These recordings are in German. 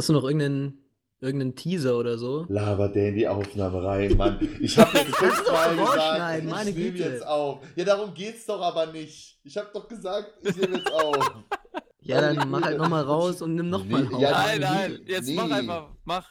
Hast du noch irgendeinen, irgendeinen Teaser oder so? Labert der in die Aufnahme rein, Mann. Ich habe jetzt fünfmal gesagt, meine ich nehme Güte. jetzt auf. Ja, darum geht's doch aber nicht. Ich habe doch gesagt, ich nehme jetzt auf. Ja, dann mach halt nochmal raus und nimm nochmal Nee, auf. ja, Nein, nein, jetzt mach nee. einfach, mach.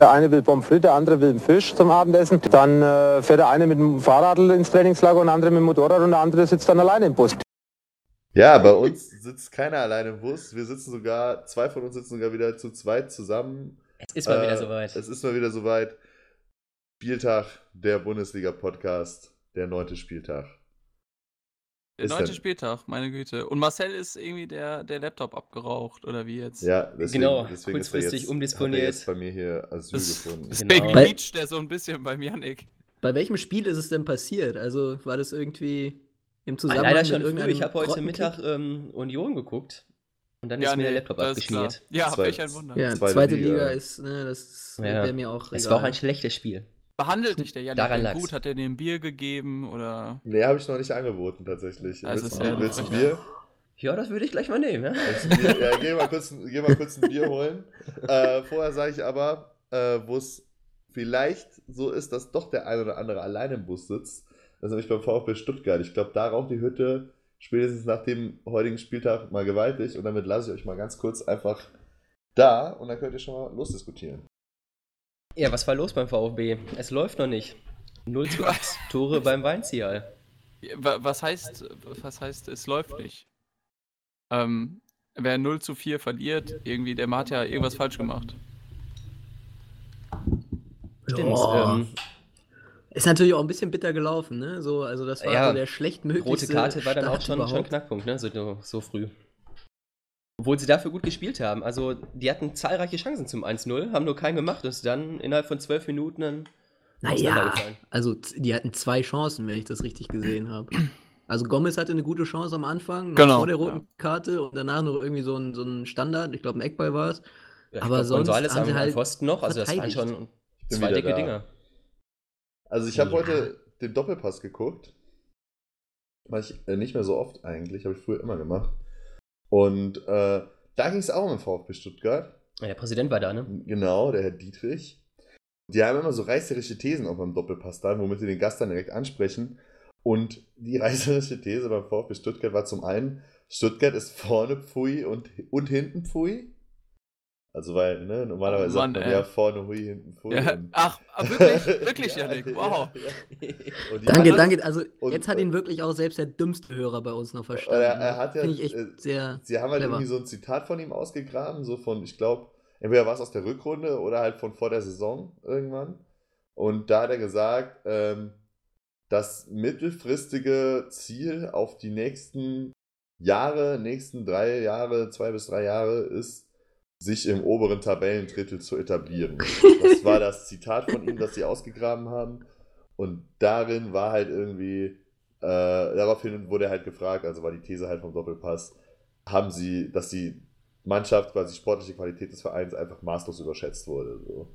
Der eine will Pommes frites, der andere will einen Fisch zum Abendessen. Dann äh, fährt der eine mit dem Fahrrad ins Trainingslager und der andere mit dem Motorrad und der andere sitzt dann alleine im Bus. Ja, bei uns sitzt keiner alleine im Bus. Wir sitzen sogar, zwei von uns sitzen sogar wieder zu zweit zusammen. Es ist mal Äh, wieder soweit. Es ist mal wieder soweit. Spieltag der Bundesliga-Podcast, der neunte Spieltag. Der Ist neunte Spieltag, meine Güte. Und Marcel ist irgendwie der, der Laptop abgeraucht, oder wie jetzt? Ja, deswegen, Genau, deswegen ist er kurzfristig jetzt, umdisponiert. Hat er jetzt bei mir hier Asyl Das- gefunden. Deswegen Genau. quietscht der so ein bisschen beim Yannick. Bei welchem Spiel ist es denn passiert? Also war das irgendwie im Ah, Zusammenhang leider mit schon früh. irgendeinem Ich habe heute? Mittag ähm, Union geguckt. Und dann ist mir der Laptop abgeschmiert. Ja, welch ein Wunder. Ja, Zweite zweite, Liga. Liga, ist, ne, das Ja. wäre mir auch Es egal. war auch ein schlechtes Spiel. Behandelt dich der Yannick Daran lag's. gut? Hat er dir ein Bier gegeben oder? Nee, habe ich noch nicht angeboten, tatsächlich. Das willst ja willst du ein. Bier? Ja, das würde ich gleich mal nehmen. Ja? Bier? Ja, geh mal kurz, ein- geh mal kurz ein Bier holen. Äh, vorher sage ich aber, äh, wo es vielleicht so ist, dass doch der ein oder andere alleine im Bus sitzt. Das ist nämlich beim VfB Stuttgart. Ich glaube, da raucht die Hütte spätestens nach dem heutigen Spieltag mal gewaltig. Und damit lasse ich euch mal ganz kurz einfach da und dann könnt ihr schon mal losdiskutieren. Ja, was war los beim VfB? Es läuft noch nicht. 0 zu 8 Tore beim Weinzial. Wa- Was heißt, was heißt, es läuft nicht? Ähm, wer 0 zu 4 verliert, irgendwie, der hat ja irgendwas falsch gemacht. Stimmt. Ja. Ähm, Ist natürlich auch ein bisschen bitter gelaufen, ne? So, also das war Ja, so der schlechtmöglichste rote Karte war dann auch Start schon, schon überhaupt. Knackpunkt, ne? So, so früh. Obwohl sie dafür gut gespielt haben. Also, die hatten zahlreiche Chancen zum 1-0, haben nur keinen gemacht. Das ist dann innerhalb von zwölf Minuten dann Naja, also die hatten zwei Chancen, wenn ich das richtig gesehen habe. Also Gomez hatte eine gute Chance am Anfang, Genau, vor der roten ja. Karte und danach noch irgendwie so ein, so ein Standard, ich glaube ein Eckball war es. Ja, Aber glaub, sonst Gonzales haben sie halt Pfosten noch. Also, das waren schon zwei dicke da. Dinger. Also ich habe Ja. heute den Doppelpass geguckt. Mach ich äh, nicht mehr so oft eigentlich, habe ich früher immer gemacht. Und äh, da ging es auch um den VfB Stuttgart. Ja, der Präsident war da, ne? Genau, der Herr Dietrich. Die haben immer so reißerische Thesen auch beim Doppelpass dann, womit sie den Gast dann direkt ansprechen. Und die reißerische These beim VfB Stuttgart war zum einen, Stuttgart ist vorne Pfui und, und hinten Pfui. Also weil, ne, normalerweise Oh Mann, sagt man ey. ja vorne Hui, hinten Pfui. Ja, ach, ah, wirklich, wirklich, Ja, Yannick, ja, wow. Danke, danke. Also und- jetzt hat ihn wirklich auch selbst der dümmste Hörer bei uns noch verstanden. Er- er hat ja, Finde ich echt äh, sehr. Sie haben halt Clever. irgendwie so ein Zitat von ihm ausgegraben, so von, ich glaube, entweder war es aus der Rückrunde oder halt von vor der Saison irgendwann. Und da hat er gesagt, ähm, das mittelfristige Ziel auf die nächsten Jahre, nächsten drei Jahre, zwei bis drei Jahre ist, sich im oberen Tabellendrittel zu etablieren. Das war das Zitat von ihm, das sie ausgegraben haben. Und darin war halt irgendwie, äh, daraufhin wurde halt gefragt, also war die These halt vom Doppelpass, haben sie, dass die Mannschaft, quasi sportliche Qualität des Vereins einfach maßlos überschätzt wurde. So.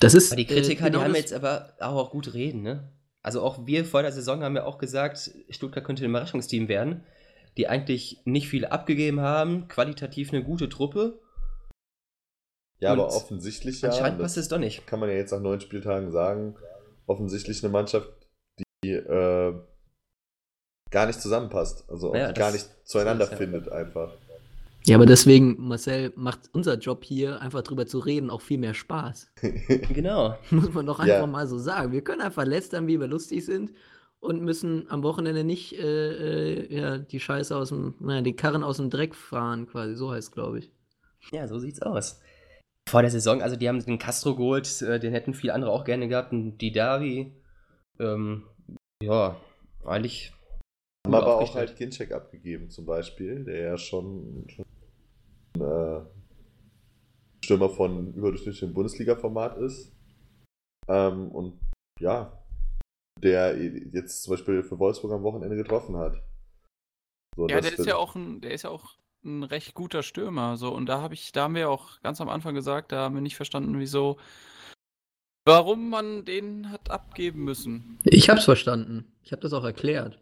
Das ist. Aber die Kritiker, äh, genau die haben jetzt aber auch gut reden, ne? Also auch wir vor der Saison haben ja auch gesagt, Stuttgart könnte ein Überraschungsteam werden, die eigentlich nicht viel abgegeben haben, qualitativ eine gute Truppe. Ja, aber Und offensichtlich ja, Anscheinend passt es doch nicht. kann man ja jetzt nach neun Spieltagen sagen, offensichtlich eine Mannschaft, die äh, gar nicht zusammenpasst. Also Ja, die gar nicht zueinander das ist ja- findet einfach. Ja, aber deswegen, Marcel, macht unser Job hier, einfach drüber zu reden, auch viel mehr Spaß. Genau. Muss man doch Ja. einfach mal so sagen. Wir können einfach lästern, wie wir lustig sind und müssen am Wochenende nicht äh, äh, ja, die Scheiße aus dem, naja, die Karren aus dem Dreck fahren, quasi. So heißt glaube ich. Ja, so sieht's aus. Vor der Saison, also die haben den Castro geholt, äh, den hätten viele andere auch gerne gehabt, einen Didari. Ähm, ja, eigentlich. Haben aber auch halt Ginczek abgegeben zum Beispiel, der ja schon, schon äh, Stürmer von überdurchschnittlichem Bundesliga-Format ist. Ähm, und ja, der jetzt zum Beispiel für Wolfsburg am Wochenende getroffen hat. So, Ja, der ist ja auch ein, der ist ja auch ein recht guter Stürmer. So, und da habe ich, da haben wir auch ganz am Anfang gesagt, da haben wir nicht verstanden, wieso warum man den hat abgeben müssen. Ich hab's verstanden. Ich habe das auch erklärt.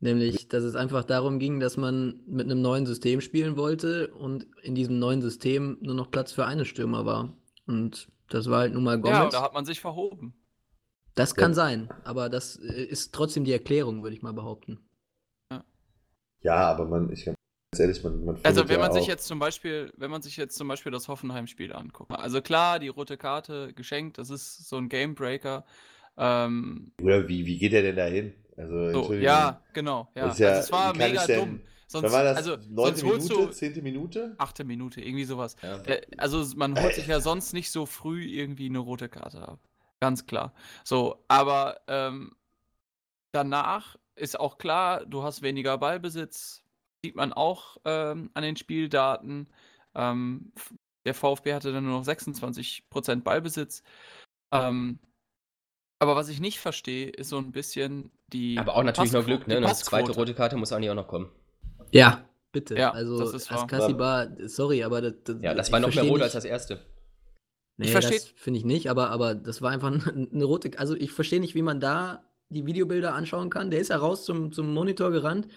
Nämlich, dass es einfach darum ging, dass man mit einem neuen System spielen wollte und in diesem neuen System nur noch Platz für eine Stürmer war. Und das war halt nun mal Ja, Gomez. da hat man sich verhoben. das kann Ja. sein, aber das äh, ist trotzdem die Erklärung, würde ich mal behaupten. Ja, aber man, ich ehrlich, man, man Also wenn ja man sich auch- jetzt zum Beispiel, wenn man sich jetzt zum Beispiel das Hoffenheim-Spiel anguckt. Also klar, die rote Karte geschenkt, das ist so ein Gamebreaker. Ähm, Oder wie, wie geht der denn da hin? Also, so, ja, genau. Ja. Das ja- also es war mega dumm. Sonst, war das? also, Neunte Minute? du Zehnte Minute? achte Minute, irgendwie sowas. Ja. Der, also man holt sich ja sonst nicht so früh irgendwie eine rote Karte ab. Ganz klar. So, aber ähm, danach ist auch klar, du hast weniger Ballbesitz. Sieht man auch ähm, an den Spieldaten. Ähm, der VfB hatte dann nur noch 26% Ballbesitz. Ähm, aber was ich nicht verstehe, ist so ein bisschen die. Aber auch natürlich noch Passquo- Glück, die ne? Eine zweite rote Karte muss eigentlich auch noch kommen. Ja, bitte. Ja, also, das ist. Askasibar, sorry, aber das, das, Ja, das war noch mehr rot nicht- als das erste. Nee, Ich versteh- das finde ich nicht, aber, aber das war einfach eine rote. Also ich verstehe nicht, wie man da die Videobilder anschauen kann. Der ist ja raus zum, zum Monitor gerannt,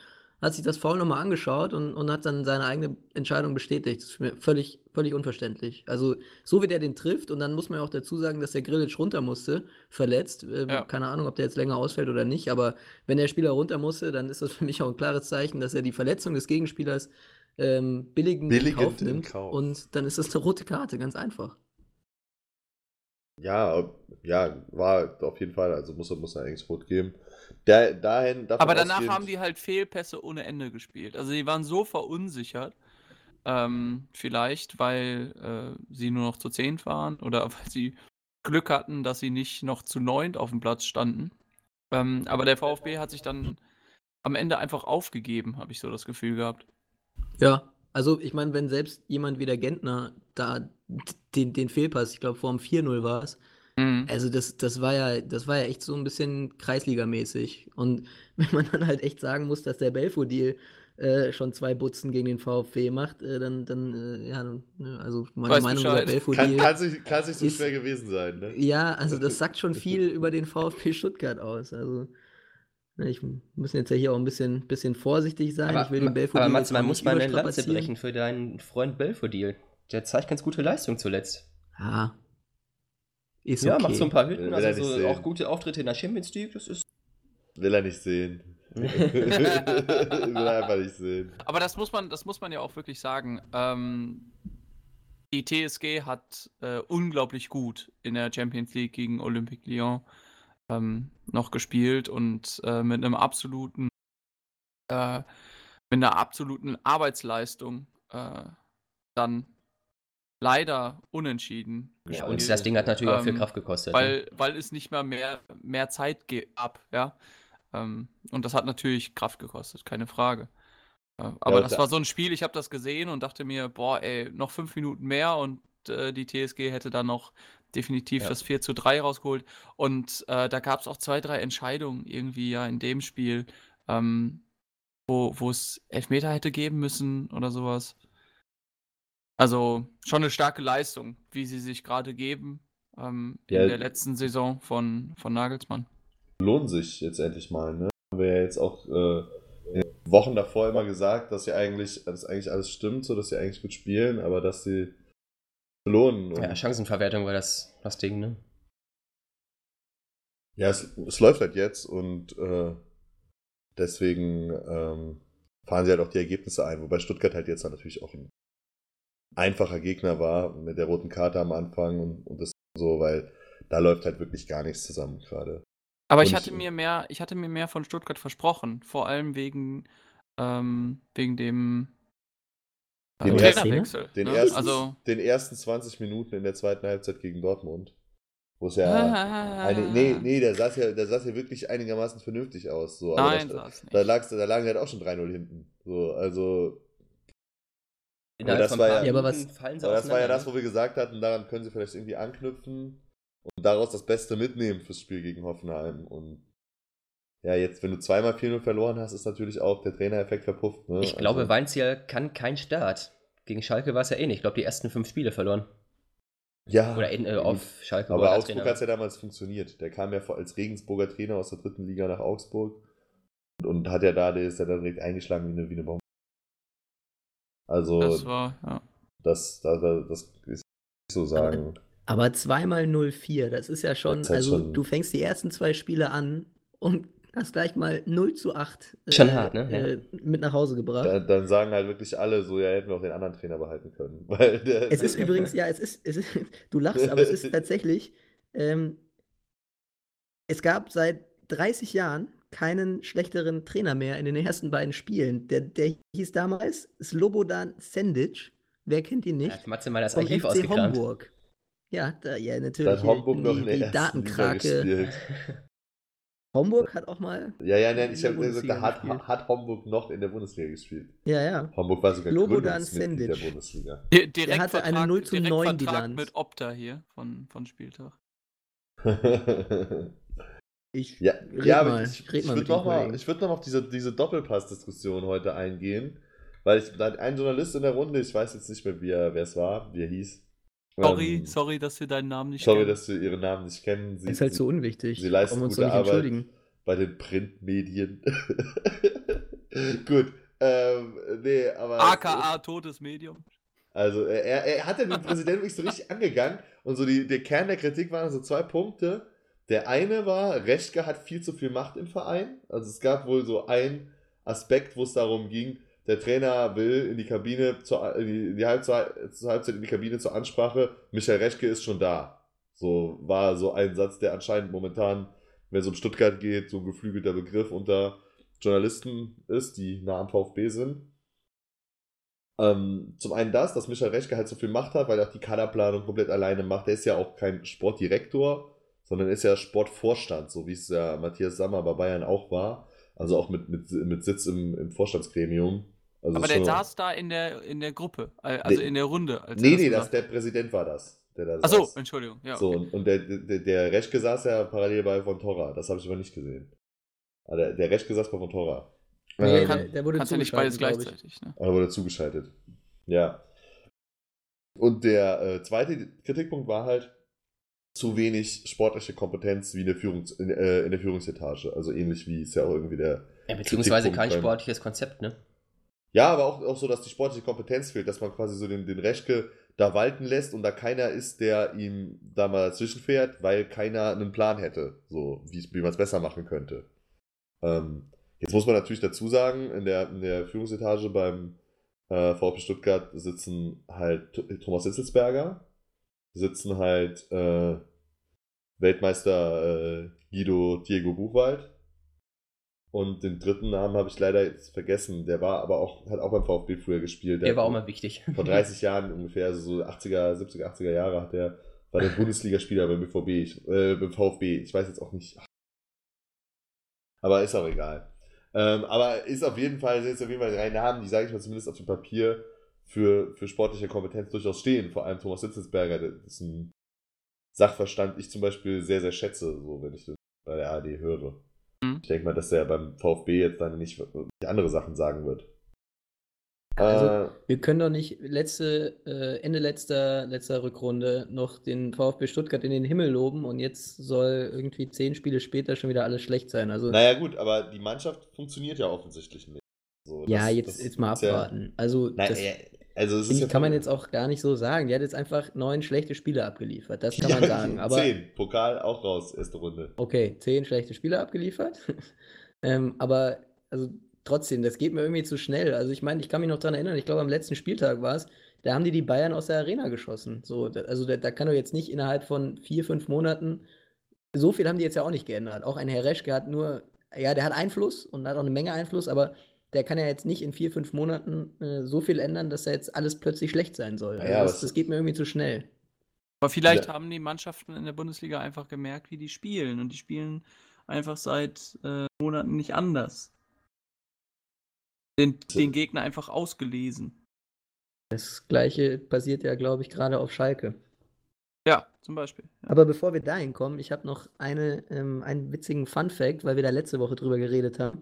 hat sich das Foul nochmal angeschaut und, und hat dann seine eigene Entscheidung bestätigt. Das ist mir völlig, völlig unverständlich. Also so wie der den trifft und dann muss man ja auch dazu sagen, dass der Grillitsch runter musste, verletzt. Ähm, Ja. Keine Ahnung, ob der jetzt länger ausfällt oder nicht, aber wenn der Spieler runter musste, dann ist das für mich auch ein klares Zeichen, dass er die Verletzung des Gegenspielers ähm, billigend, in Billigend Kauf in nimmt. Kauf. Und dann ist das eine rote Karte, ganz einfach. Ja, ja, war auf jeden Fall, also muss er, muss er eigentlich rot geben. Da, dahin, davon Aber danach ausgehend- haben die halt Fehlpässe ohne Ende gespielt. Also die waren so verunsichert, ähm, vielleicht weil äh, sie nur noch zu 10 waren oder weil sie Glück hatten, dass sie nicht noch zu 9 auf dem Platz standen. Ähm, aber der VfB hat sich dann am Ende einfach aufgegeben, habe ich so das Gefühl gehabt. Ja, also ich meine, wenn selbst jemand wie der Gentner da den, den Fehlpass, ich glaube vor dem 4-0 war es, Mhm. also das, das war ja, das war ja echt so ein bisschen Kreisligamäßig. Und wenn man dann halt echt sagen muss, dass der Belfodil äh, schon zwei Butzen gegen den VfB macht, äh, dann, dann, äh, ja, ne, also meine Weiß Meinung über Bescheid. Kann, Belfodil. kann, sich, kann sich so ist- schwer gewesen sein, ne? Ja, also das sagt schon viel über den VfB Stuttgart aus. Also, ne, ich müssen jetzt ja hier auch ein bisschen, bisschen vorsichtig sein. Aber, ich will den Belfodil aber Matze, man muss mal eine Lanze brechen für deinen Freund Belfodil. Der zeigt ganz gute Leistung zuletzt. Ja. Ist Ja, okay. macht so ein paar Hütten, Will also so sehen. auch gute Auftritte in der Champions League. Das ist Will er nicht sehen. Will er einfach nicht sehen. Aber das muss man, das muss man ja auch wirklich sagen. Ähm, die TSG hat äh, unglaublich gut in der Champions League gegen Olympique Lyon ähm, noch gespielt und äh, mit einem absoluten, äh, mit einer absoluten Arbeitsleistung äh, dann leider unentschieden ja, und das Ding hat natürlich auch viel Ähm, Kraft gekostet. ne? weil, weil es nicht mehr mehr, mehr Zeit gab, ja. Ähm, und das hat natürlich Kraft gekostet, keine Frage. Äh, aber Ja, das da- war so ein Spiel, ich habe das gesehen und dachte mir, boah, ey, noch fünf Minuten mehr und äh, die TSG hätte dann noch definitiv Ja. das 4 zu 3 rausgeholt. Und äh, da gab es auch zwei, drei Entscheidungen irgendwie ja in dem Spiel, ähm, wo wo es Elfmeter hätte geben müssen oder sowas. Also schon eine starke Leistung, wie sie sich gerade geben ähm, Ja. in der letzten Saison von, von Nagelsmann. Lohnt sich jetzt endlich mal, ne? Haben wir ja jetzt auch äh, in den Wochen davor immer gesagt, dass sie eigentlich, dass eigentlich alles stimmt, so dass sie eigentlich gut spielen, aber dass sie belohnen. Und ja, Chancenverwertung war das, das Ding, ne? Ja, es, es läuft halt jetzt und äh, deswegen ähm, fahren sie halt auch die Ergebnisse ein, wobei Stuttgart halt jetzt dann natürlich auch ein einfacher Gegner war mit der roten Karte am Anfang und, und das so, weil da läuft halt wirklich gar nichts zusammen gerade. Aber Und ich ich- hatte mir mehr, ich hatte mir mehr von Stuttgart versprochen, vor allem wegen, ähm, wegen dem äh, Den Trainerwechsel. Den, ne? ersten, also, den ersten 20 Minuten in der zweiten Halbzeit gegen Dortmund, wo es ja eine, nee, nee, der saß ja, der saß ja wirklich einigermaßen vernünftig aus. So, aber Nein, da, saß nicht. da, lag's, da lagen halt auch schon 3-0 hinten. So, also Innerhalb das von war ja- Ja, aber Minuten fallen sie Aber das war ja das, wo wir gesagt hatten, daran können sie vielleicht irgendwie anknüpfen und daraus das Beste mitnehmen fürs Spiel gegen Hoffenheim. Und ja, jetzt, wenn du zweimal 4-0 verloren hast, ist natürlich auch der Trainereffekt verpufft. Ne? Ich glaube, also, Weinziel kann kein Start. Gegen Schalke war es ja eh nicht. Ich glaube, die ersten fünf Spiele verloren. Ja. Oder in, äh, auf Schalke. Aber er Augsburg hat es ja damals funktioniert. Der kam ja als Regensburger Trainer aus der dritten Liga nach Augsburg und, und hat ja da, der ist ja dann direkt eingeschlagen wie eine, wie eine Bombe. Also, Das das, war, ja. das, das, das ist nicht so sagen. Aber zweimal 0-4, das ist ja schon, Das ist halt also schon- du fängst die ersten zwei Spiele an und hast gleich mal 0 zu 8 Schon hart, ne? Ja. äh, mit nach Hause gebracht. Da, dann sagen halt wirklich alle so, ja, hätten wir auch den anderen Trainer behalten können. Weil der, Es ist übrigens, ja, es ist, es ist, du lachst, aber es ist tatsächlich, ähm, es gab seit 30 Jahren keinen schlechteren Trainer mehr in den ersten beiden Spielen. Der, der hieß damals Slobodan Sendic. Wer kennt ihn nicht? hat Matze mal das Vom Archiv FC ausgekramt. Homburg. Ja, da, ja, da natürlich. hat Homburg die, noch in der die ersten Liga Datenkrake. gespielt. Homburg hat auch mal. Ja, ja, nein, in ich der habe gesagt, da hat, hat Homburg noch in der Bundesliga gespielt. Ja, ja. Homburg war sogar Slobodan Gründungsmitglied der Sendic. Bundesliga. Di- Direktvertrag, hatte eine 0 zu 9 Direktvertrag Bilanz. mit Opta hier von, von Spieltag. Ich Ja, red ja mal. ich, ich mal würde mit den noch, mal, Kollegen. ich würd noch mal auf diese, diese Doppelpass-Diskussion heute eingehen, weil ich, ein Journalist in der Runde, ich weiß jetzt nicht mehr, er, wer es war, wie er hieß. Sorry, Ähm, sorry, dass wir deinen Namen nicht sorry, kennen. dass wir ihren Namen nicht kennen. Sie, ist halt sie, so unwichtig. sie leisten Brauchen wir uns gute Arbeit. entschuldigen. bei den Printmedien. Gut, ähm, nee, aber... AKA totes Medium. Also er, er, er hat ja den Präsidenten wirklich so richtig angegangen und so die, der Kern der Kritik waren so zwei Punkte. Der eine war, Reschke hat viel zu viel Macht im Verein. Also es gab wohl so einen Aspekt, wo es darum ging, der Trainer will in die Kabine, zur, in die, Halbzeit, zur Halbzeit in die Kabine zur Ansprache, Michael Reschke ist schon da. So war so ein Satz, der anscheinend momentan, wenn es um Stuttgart geht, so ein geflügelter Begriff unter Journalisten ist, die nah am VfB sind. Ähm, zum einen das, dass Michael Reschke halt so viel Macht hat, weil er auch die Kaderplanung komplett alleine macht. Der ist ja auch kein Sportdirektor, sondern ist ja Sportvorstand, so wie es ja Matthias Sammer bei Bayern auch war. Also auch mit, mit, mit Sitz im, im Vorstandsgremium. Also Aber der schon- saß da in der, in der Gruppe, also Nee. in der Runde. Als er Nee, nee, das, der Präsident war das. Der da Achso, saß. Entschuldigung. Ja, So, okay. und, und der, der, der Reschke saß ja parallel bei Von Torra. Das habe ich aber nicht gesehen. Aber der, der Reschke saß bei Von Torra. Nee, Ähm, der, der wurde Kannst ja nicht beides gleichzeitig. Ne? Aber wurde zugeschaltet. Ja. Und der äh, zweite Kritikpunkt war halt zu wenig sportliche Kompetenz wie in der, Führungs in, äh, in der Führungsetage. Also ähnlich wie es ja auch irgendwie der. Ja, beziehungsweise kein sportliches Konzept, ne? Ja, aber auch, auch so, dass die sportliche Kompetenz fehlt, dass man quasi so den, den Reschke da walten lässt und da keiner ist, der ihm da mal dazwischen fährt, weil keiner einen Plan hätte, so wie, wie man es besser machen könnte. Ähm, jetzt muss man natürlich dazu sagen, in der, in der Führungsetage beim äh, VfB Stuttgart sitzen halt Thomas Hitzelsberger, sitzen halt äh, Weltmeister äh, Guido Diego Buchwald und den dritten Namen habe ich leider jetzt vergessen. Der war aber auch, hat auch beim VfB früher gespielt. Der war auch mal wichtig. Vor 30 Jahren ungefähr, also so 80er, 70er, 80er Jahre hat der, war der Bundesligaspieler beim BVB, ich, äh, beim VfB. Ich weiß jetzt auch nicht. Aber ist auch egal. Ähm, aber ist auf jeden Fall, sind jetzt auf jeden Fall drei Namen, die, sage ich mal, zumindest auf dem Papier für, für sportliche Kompetenz durchaus stehen. Vor allem Thomas Sitzelsberger, das ist ein Sachverstand, ich zum Beispiel sehr, sehr schätze, so wenn ich das bei der ARD höre. Mhm. Ich denke mal, dass der beim VfB jetzt dann nicht andere Sachen sagen wird. Also, äh, Wir können doch nicht letzte, äh, Ende letzter, letzter Rückrunde noch den VfB Stuttgart in den Himmel loben und jetzt soll irgendwie zehn Spiele später schon wieder alles schlecht sein. Also Naja, gut, aber die Mannschaft funktioniert ja offensichtlich nicht. So, ja, das- jetzt, das jetzt mal ist ja- abwarten. Also Nein, das also es finde ja kann man jetzt auch gar nicht so sagen. Die hat jetzt einfach neun schlechte Spiele abgeliefert. Das kann Ja, man sagen. Aber Zehn. Pokal auch raus, erste Runde. Okay, zehn schlechte Spiele abgeliefert. ähm, aber also trotzdem, das geht mir irgendwie zu schnell. Also ich meine, ich kann mich noch daran erinnern, ich glaube am letzten Spieltag war es, da haben die die Bayern aus der Arena geschossen. So, da, also da, da kann doch jetzt nicht innerhalb von vier, fünf Monaten, so viel haben die jetzt ja auch nicht geändert. Auch ein Herr Reschke hat nur, ja, der hat Einfluss und hat auch eine Menge Einfluss, aber der kann ja jetzt nicht in vier, fünf Monaten äh, so viel ändern, dass da jetzt alles plötzlich schlecht sein soll. Also Naja, das, das geht mir irgendwie zu schnell. Aber vielleicht Ja. haben die Mannschaften in der Bundesliga einfach gemerkt, wie die spielen. Und die spielen einfach seit äh, Monaten nicht anders. Den, den Gegner einfach ausgelesen. Das gleiche passiert ja, glaube ich, gerade auf Schalke. Ja, zum Beispiel. Ja. Aber bevor wir dahin kommen, ich habe noch eine, ähm, einen witzigen Fun-Fact, weil wir da letzte Woche drüber geredet haben,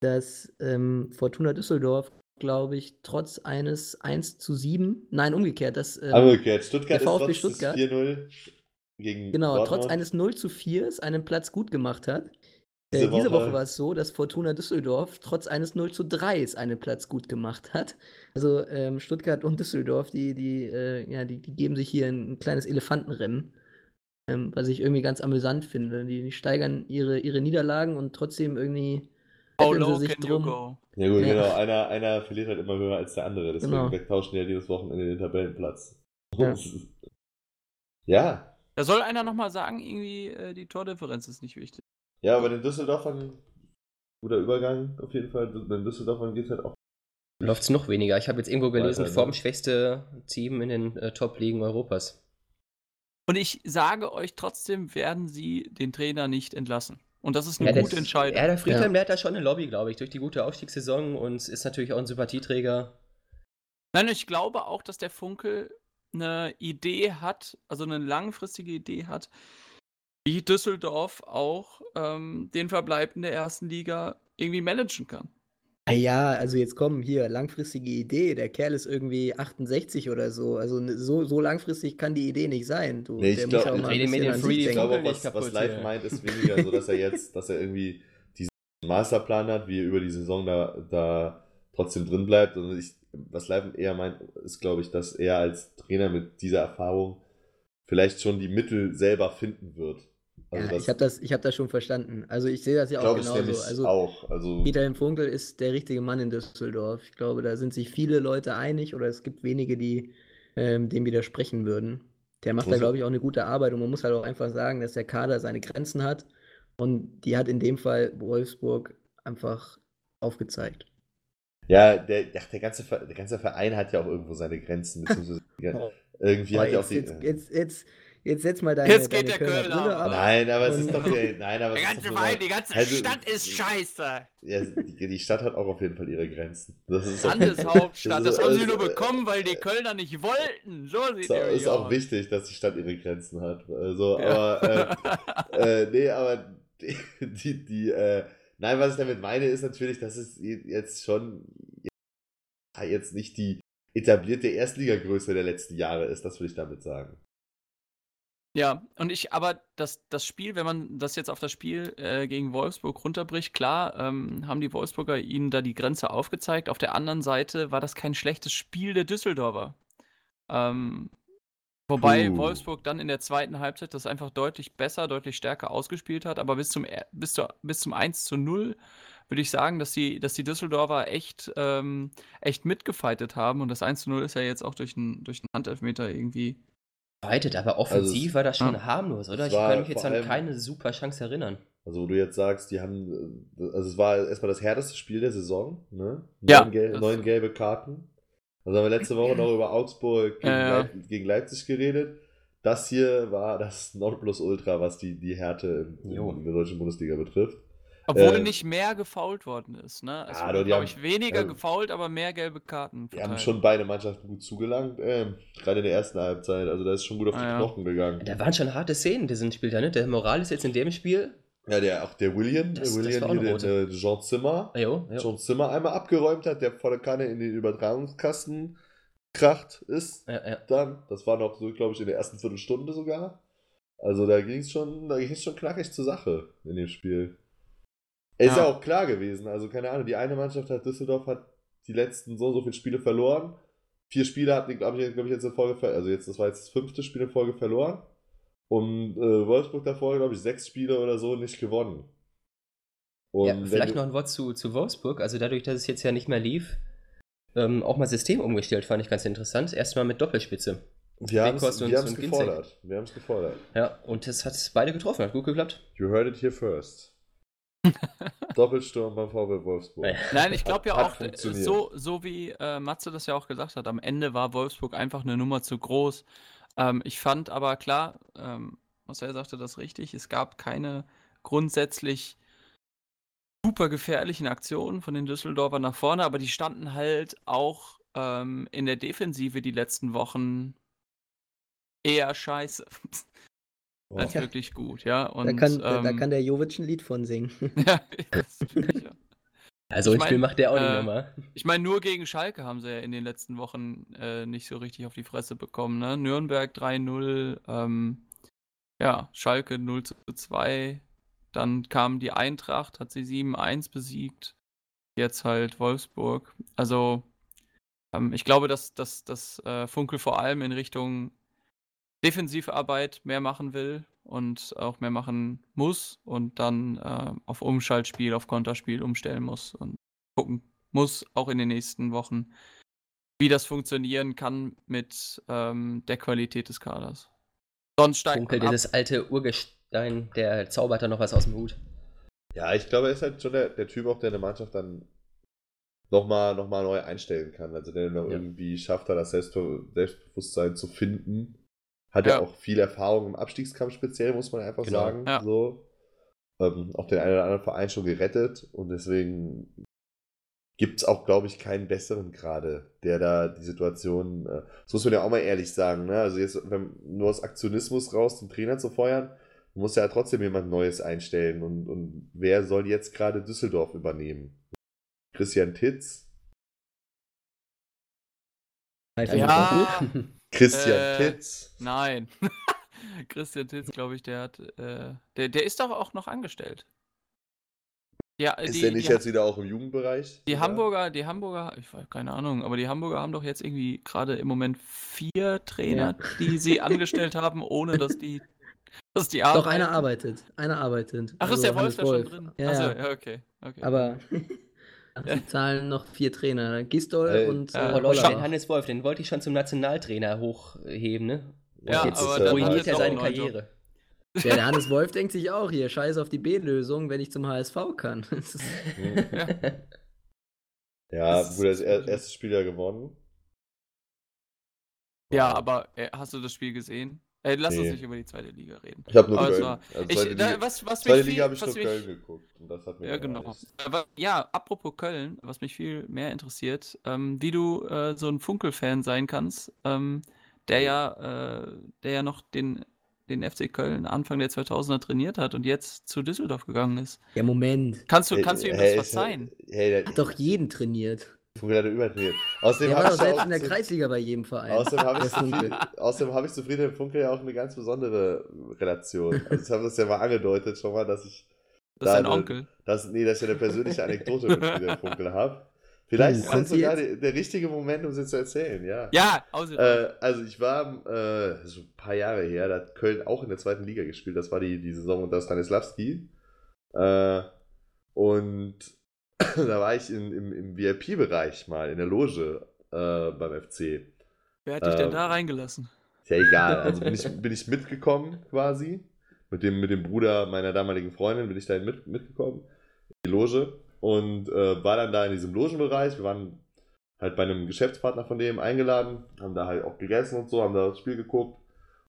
dass ähm, Fortuna Düsseldorf glaube ich, trotz eines 1 zu 7, nein, umgekehrt, das, ähm, Umgekehrt, Stuttgart der ist VfB trotz des Stuttgart. 4-0 gegen genau, trotz Dortmund. eines 0 zu 4 einen Platz gut gemacht hat. Äh, Diese diese Woche Woche- war es so, dass Fortuna Düsseldorf trotz eines 0 zu 3 einen Platz gut gemacht hat. Also ähm, Stuttgart und Düsseldorf, die, die, äh, ja, die, die geben sich hier ein, ein kleines Elefantenrennen, ähm, was ich irgendwie ganz amüsant finde. Die, die steigern ihre, ihre Niederlagen und trotzdem irgendwie How low can you drum. go? Ja gut, Ja. genau. Einer, einer verliert halt immer höher als der andere. Deswegen Genau. wegtauschen die halt jedes Wochenende den Tabellenplatz. Ja. ja. Da soll einer nochmal sagen, irgendwie äh, die Tordifferenz ist nicht wichtig. Ja, aber den Düsseldorfern, guter Übergang auf jeden Fall. Den Düsseldorfern geht es halt auch. Läuft es noch weniger. Ich habe jetzt irgendwo gelesen, Weiter, ne? formschwächste Team in den äh, Top-Ligen Europas. Und ich sage euch trotzdem, werden sie den Trainer nicht entlassen. Und das ist eine der- gute Entscheidung. Ja, der Friedhelm, Ja. der hat da schon eine Lobby, glaube ich, durch die gute Aufstiegssaison und ist natürlich auch ein Sympathieträger. Nein, ich glaube auch, dass der Funkel eine Idee hat, also eine langfristige Idee hat, wie Düsseldorf auch ähm, den Verbleib in der ersten Liga irgendwie managen kann. Ah Ja, also jetzt komm, hier, langfristige Idee. Der Kerl ist irgendwie 68 oder so. Also so, so langfristig kann die Idee nicht sein. Du, Nee, ich der glaub, muss ja Ich glaube was, was Live meint, ist weniger so, dass er jetzt, dass er irgendwie diesen Masterplan hat, wie er über die Saison da, da trotzdem drin bleibt. Und ich, was Live eher meint, ist, glaube ich, dass er als Trainer mit dieser Erfahrung vielleicht schon die Mittel selber finden wird. Also Ja, ich habe das, ich hab das schon verstanden. Also ich sehe das ja auch genauso. Also auch. Also Peter Funkel ist der richtige Mann in Düsseldorf. Ich glaube, da sind sich viele Leute einig oder es gibt wenige, die ähm, dem widersprechen würden. Der macht da, glaube ich, auch eine gute Arbeit und man muss halt auch einfach sagen, dass der Kader seine Grenzen hat und die hat in dem Fall Wolfsburg einfach aufgezeigt. ja, der, ach, der, ganze, der ganze Verein hat ja auch irgendwo seine Grenzen. Beziehungsweise irgendwie Boah, hat ja auch die. jetzt, jetzt, jetzt, jetzt setz mal deine, Jetzt geht deine der Kölner Kölner Brille ab. Nein, aber es ist doch der, nein, aber es Der ist ganze doch nur Verein, mal- die ganze Also, Stadt ist scheiße. Ja, die, die Stadt hat auch auf jeden Fall ihre Grenzen. Das ist Landeshauptstadt, das ist- haben sie ist- nur bekommen, weil die Kölner nicht wollten. So sieht ist, der ist auch wichtig, dass die Stadt ihre Grenzen hat. Also, aber, äh, äh, nee, aber die, die, die äh, nein, was ich damit meine, ist natürlich, dass es jetzt schon ja, jetzt nicht die etablierte Erstligagröße der letzten Jahre ist, das will ich damit sagen. Ja, und ich, aber das, das Spiel, wenn man das jetzt auf das Spiel äh, gegen Wolfsburg runterbricht, klar, ähm, haben die Wolfsburger ihnen da die Grenze aufgezeigt. Auf der anderen Seite war das kein schlechtes Spiel der Düsseldorfer. Ähm, wobei Puh. Wolfsburg dann in der zweiten Halbzeit das einfach deutlich besser, deutlich stärker ausgespielt hat. Aber bis zum, bis zu, bis zum 1 zu 0 würde ich sagen, dass die, dass die Düsseldorfer echt, ähm, echt mitgefightet haben. Und das 1 zu 0 ist ja jetzt auch durch einen durch einen Handelfmeter irgendwie Weitet, aber offensiv Also es- war das schon Ja. harmlos, oder? Ich kann mich jetzt an allem- keine super Chance erinnern. Also, wo du jetzt sagst, die haben, äh, also es war erstmal das härteste Spiel der Saison, ne? Ja, Neun, gel das- neun gelbe Karten. Also haben wir letzte Woche noch über Augsburg gegen, Ja, ja. Leip gegen Leipzig geredet. Das hier war das Nonplusultra, was die, die Härte in, in der deutschen Bundesliga betrifft. Obwohl Ähm, nicht mehr gefault worden ist, ne? Es Ja, wurde, die glaube ich, weniger also- gefault, aber mehr gelbe Karten. Die haben verteilt. schon beide Mannschaften gut zugelangt, ähm, gerade in der ersten Halbzeit. Also da ist schon gut auf die Ah, ja. Knochen gegangen. Da waren schon harte Szenen, diesen Spiel da, ne? Der Morales jetzt in dem Spiel. Ja, der, auch der William, Das- der William hier, eine der, der Jean Zimmer, Ah, jo, jo. John Zimmer einmal abgeräumt hat, der volle Kanne in den Übertragungskasten kracht ist. Ja, ja. Dann, das war noch so, glaube ich, in der ersten Viertelstunde sogar. Also da ging es schon, da ging es schon knackig zur Sache in dem Spiel. Es ist ja Ja. auch klar gewesen, also keine Ahnung, die eine Mannschaft hat, Düsseldorf hat die letzten so und so viele Spiele verloren. Vier Spiele hatten die, glaube ich, glaub ich, jetzt in Folge also jetzt, das war jetzt das fünfte Spiel in Folge verloren. Und äh, Wolfsburg davor, glaube ich, sechs Spiele oder so nicht gewonnen. Und ja vielleicht noch ein Wort zu, zu Wolfsburg. Also dadurch, dass es jetzt ja nicht mehr lief, ähm, auch mal System umgestellt, fand ich ganz interessant. Erstmal mit Doppelspitze. wir haben es gefordert. Wir haben es gefordert. Ja, und das hat beide getroffen, hat gut geklappt. You heard it here first. Doppelsturm beim VW Wolfsburg. Nein, ich glaube ja Hat auch, so, so wie äh, Matze das ja auch gesagt hat, am Ende war Wolfsburg einfach eine Nummer zu groß. Ähm, ich fand aber klar, ähm, Marcel sagte das richtig, es gab keine grundsätzlich super gefährlichen Aktionen von den Düsseldorfern nach vorne, aber die standen halt auch ähm, in der Defensive die letzten Wochen eher scheiße. Oh. als Ja. wirklich gut, ja. Und, da, kann, da, da ähm, kann der Jovic ein Lied von singen. ja, das ich ja. Also Ich ein Spiel macht der auch nicht äh, nochmal. Ich meine, nur gegen Schalke haben sie ja in den letzten Wochen äh, nicht so richtig auf die Fresse bekommen. Ne? Nürnberg 3-0, ähm, ja, Schalke 0 zu 2. Dann kam die Eintracht, hat sie 7-1 besiegt. Jetzt halt Wolfsburg. Also, ähm, ich glaube, dass, dass äh, Funkel vor allem in Richtung Defensivarbeit mehr machen will und auch mehr machen muss und dann äh, auf Umschaltspiel, auf Konterspiel umstellen muss und gucken muss, auch in den nächsten Wochen, wie das funktionieren kann mit ähm, der Qualität des Kaders. Sonst steigt Funkel, dieses alte Urgestein, der zaubert da noch was aus dem Hut. Ja, ich glaube, er ist halt schon der, der Typ, auch der eine Mannschaft dann nochmal noch mal neu einstellen kann. Also der noch Ja. irgendwie schafft, da das Selbstbe Selbstbewusstsein zu finden. Hat ja. Ja. auch viel Erfahrung im Abstiegskampf speziell, muss man einfach Genau. sagen. Ja. So. Ähm, auch den einen oder anderen Verein schon gerettet und deswegen gibt es auch, glaube ich, keinen besseren gerade, der da die Situation, äh, das muss man ja auch mal ehrlich sagen, ne? also jetzt wenn, nur aus Aktionismus raus den Trainer zu feuern, muss ja trotzdem jemand Neues einstellen und, und wer soll jetzt gerade Düsseldorf übernehmen? Christian Titz? Ja. Christian Äh, Titz? Nein. Christian Titz, glaube ich, der hat, äh, der, der ist doch auch noch angestellt. Ja, Ist die, der nicht die, jetzt wieder auch im Jugendbereich? die Ja. Hamburger, die Hamburger, ich weiß keine Ahnung, aber die Hamburger haben doch jetzt irgendwie gerade im Moment vier Trainer, die sie angestellt haben, ohne dass die, dass die Doch, einer arbeiten. arbeitet. Einer arbeitet. Ach, ist Also der Wolf da schon drin? Ja, Achso, ja. ja, okay. okay. Aber sie zahlen noch vier Trainer. Gistol Ey, und ja. äh, Oh Leute, Hannes Wolf, den wollte ich schon zum Nationaltrainer hochheben, ne? Und Ja, jetzt aber dann ruiniert er seine Karriere. Ja, der Hannes Wolf denkt sich auch hier, scheiß auf die B-Lösung, wenn ich zum HSV kann. Ja. Ja, Das ist- gut, das er- erste Spiel ja gewonnen. ja, aber äh, hast du das Spiel gesehen? Äh, lass uns Nee. nicht über die zweite Liga reden. Ich habe nur es Köln. Also Ich, da, Liga, was, was zweite mich Liga viel, habe ich was nur mich, Köln geguckt. Und das hat mir Ja, genau. Aber ja, apropos Köln, was mich viel mehr interessiert, ähm, wie du äh, so ein Funkel-Fan sein kannst, ähm, der ja, äh, der ja noch den, den FC Köln Anfang der 2000er trainiert hat und jetzt zu Düsseldorf gegangen ist. Ja, Moment. Kannst du, Hey, kannst du ihm hey, das ich- verzeihen? Hey, der Hat doch jeden trainiert. Funkel hat er übertrainiert. Außerdem Der war habe doch selbst in der Kreisliga bei jedem Verein. außerdem hab Der ich, außerdem hab ich zu Friedhelm Funkel ja auch eine ganz besondere Relation. Also ich habe das ja mal angedeutet schon mal, dass ich Das ist dein Onkel. dass, nee, dass ich eine persönliche Anekdote mit Friedhelm Funkel habe. Vielleicht ist das sogar jetzt? der, der richtige Moment, um sie zu erzählen, ja. Ja, außer. Äh, also ich war, äh, das schon ein paar Jahre her, da hat Köln auch in der zweiten Liga gespielt. Das war die, die Saison unter Stanislavski. Äh, und da war ich in, im, im VIP-Bereich mal, in der Loge äh, beim FC. Wer hat dich denn ähm, da reingelassen? Ist ja egal. Also bin ich, bin ich mitgekommen quasi. Mit dem, mit dem Bruder meiner damaligen Freundin bin ich dahin mit, mitgekommen. In die Loge. Und äh, war dann da in diesem Logenbereich. Wir waren halt bei einem Geschäftspartner von dem eingeladen. Haben da halt auch gegessen und so, haben da das Spiel geguckt.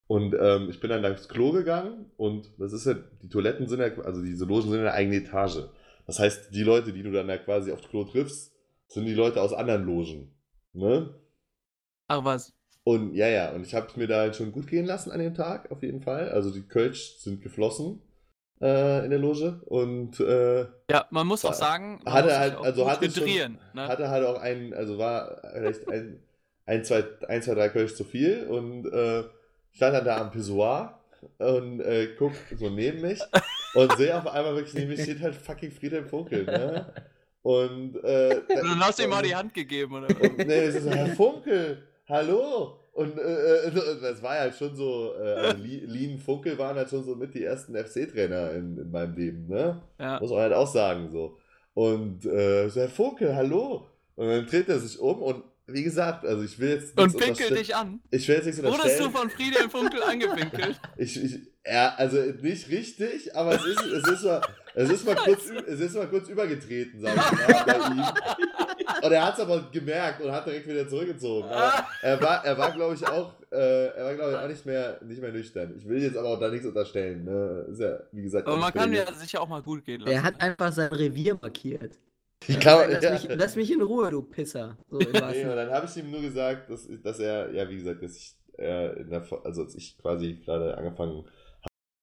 Und ähm, ich bin dann aufs Klo gegangen. Und das ist ja, die Toiletten sind ja, also diese Logen sind in der eigenen Etage. Das heißt, die Leute, die du dann da quasi aufs Klo triffst, sind die Leute aus anderen Logen. Ne? Ach was. Und ja, ja, und ich habe es mir da halt schon gut gehen lassen an dem Tag, auf jeden Fall. Also die Kölsch sind geflossen äh, in der Loge und äh, Ja, man muss auch War- sagen, man hatte halt, auch also hatte schon. Ne? hatte halt auch einen, also war vielleicht ein, ein, zwei, ein, zwei, drei Kölsch zu viel und äh, stand dann da am Pissoir und äh, guck so neben mich und sehe auf einmal wirklich neben mir steht halt fucking Friedhelm Funkel, ne? Und, äh, dann hast du ihm mal die Hand gegeben, oder? Und, nee, es ist so, Herr Funkel, hallo. Und äh, äh, das war halt schon so, äh, also Li- Lien Funkel waren halt schon so mit die ersten FC-Trainer in, in meinem Leben, ne? Ja. Muss man halt auch sagen, so. Und äh, so, Herr Funkel, hallo. Und dann dreht er sich um und wie gesagt, also ich will jetzt Und unterstell- dich an. Ich will jetzt nichts Wurdest unterstellen. du von Friedhelm Funkel angepinkelt? Ich, ich, ja, also nicht richtig, aber es ist, es ist, mal, es ist, mal, kurz, es ist mal kurz übergetreten, sag ich mal, bei ihm. Und er hat es aber gemerkt und hat direkt wieder zurückgezogen. Aber er war, er war glaube ich, auch, äh, er war, glaube ich, auch nicht mehr, nicht mehr nüchtern. Ich will jetzt aber auch da nichts unterstellen. Ne? Ist ja, wie gesagt, Aber man kann ja sicher auch mal gut gehen lassen. Er hat einfach sein Revier markiert. Die- kann, Lass, ja. mich, lass mich in Ruhe, du Pisser. So, Nee, und dann habe ich ihm nur gesagt, dass, dass er, ja, wie gesagt, dass ich, äh, in der, also als ich quasi gerade angefangen habe,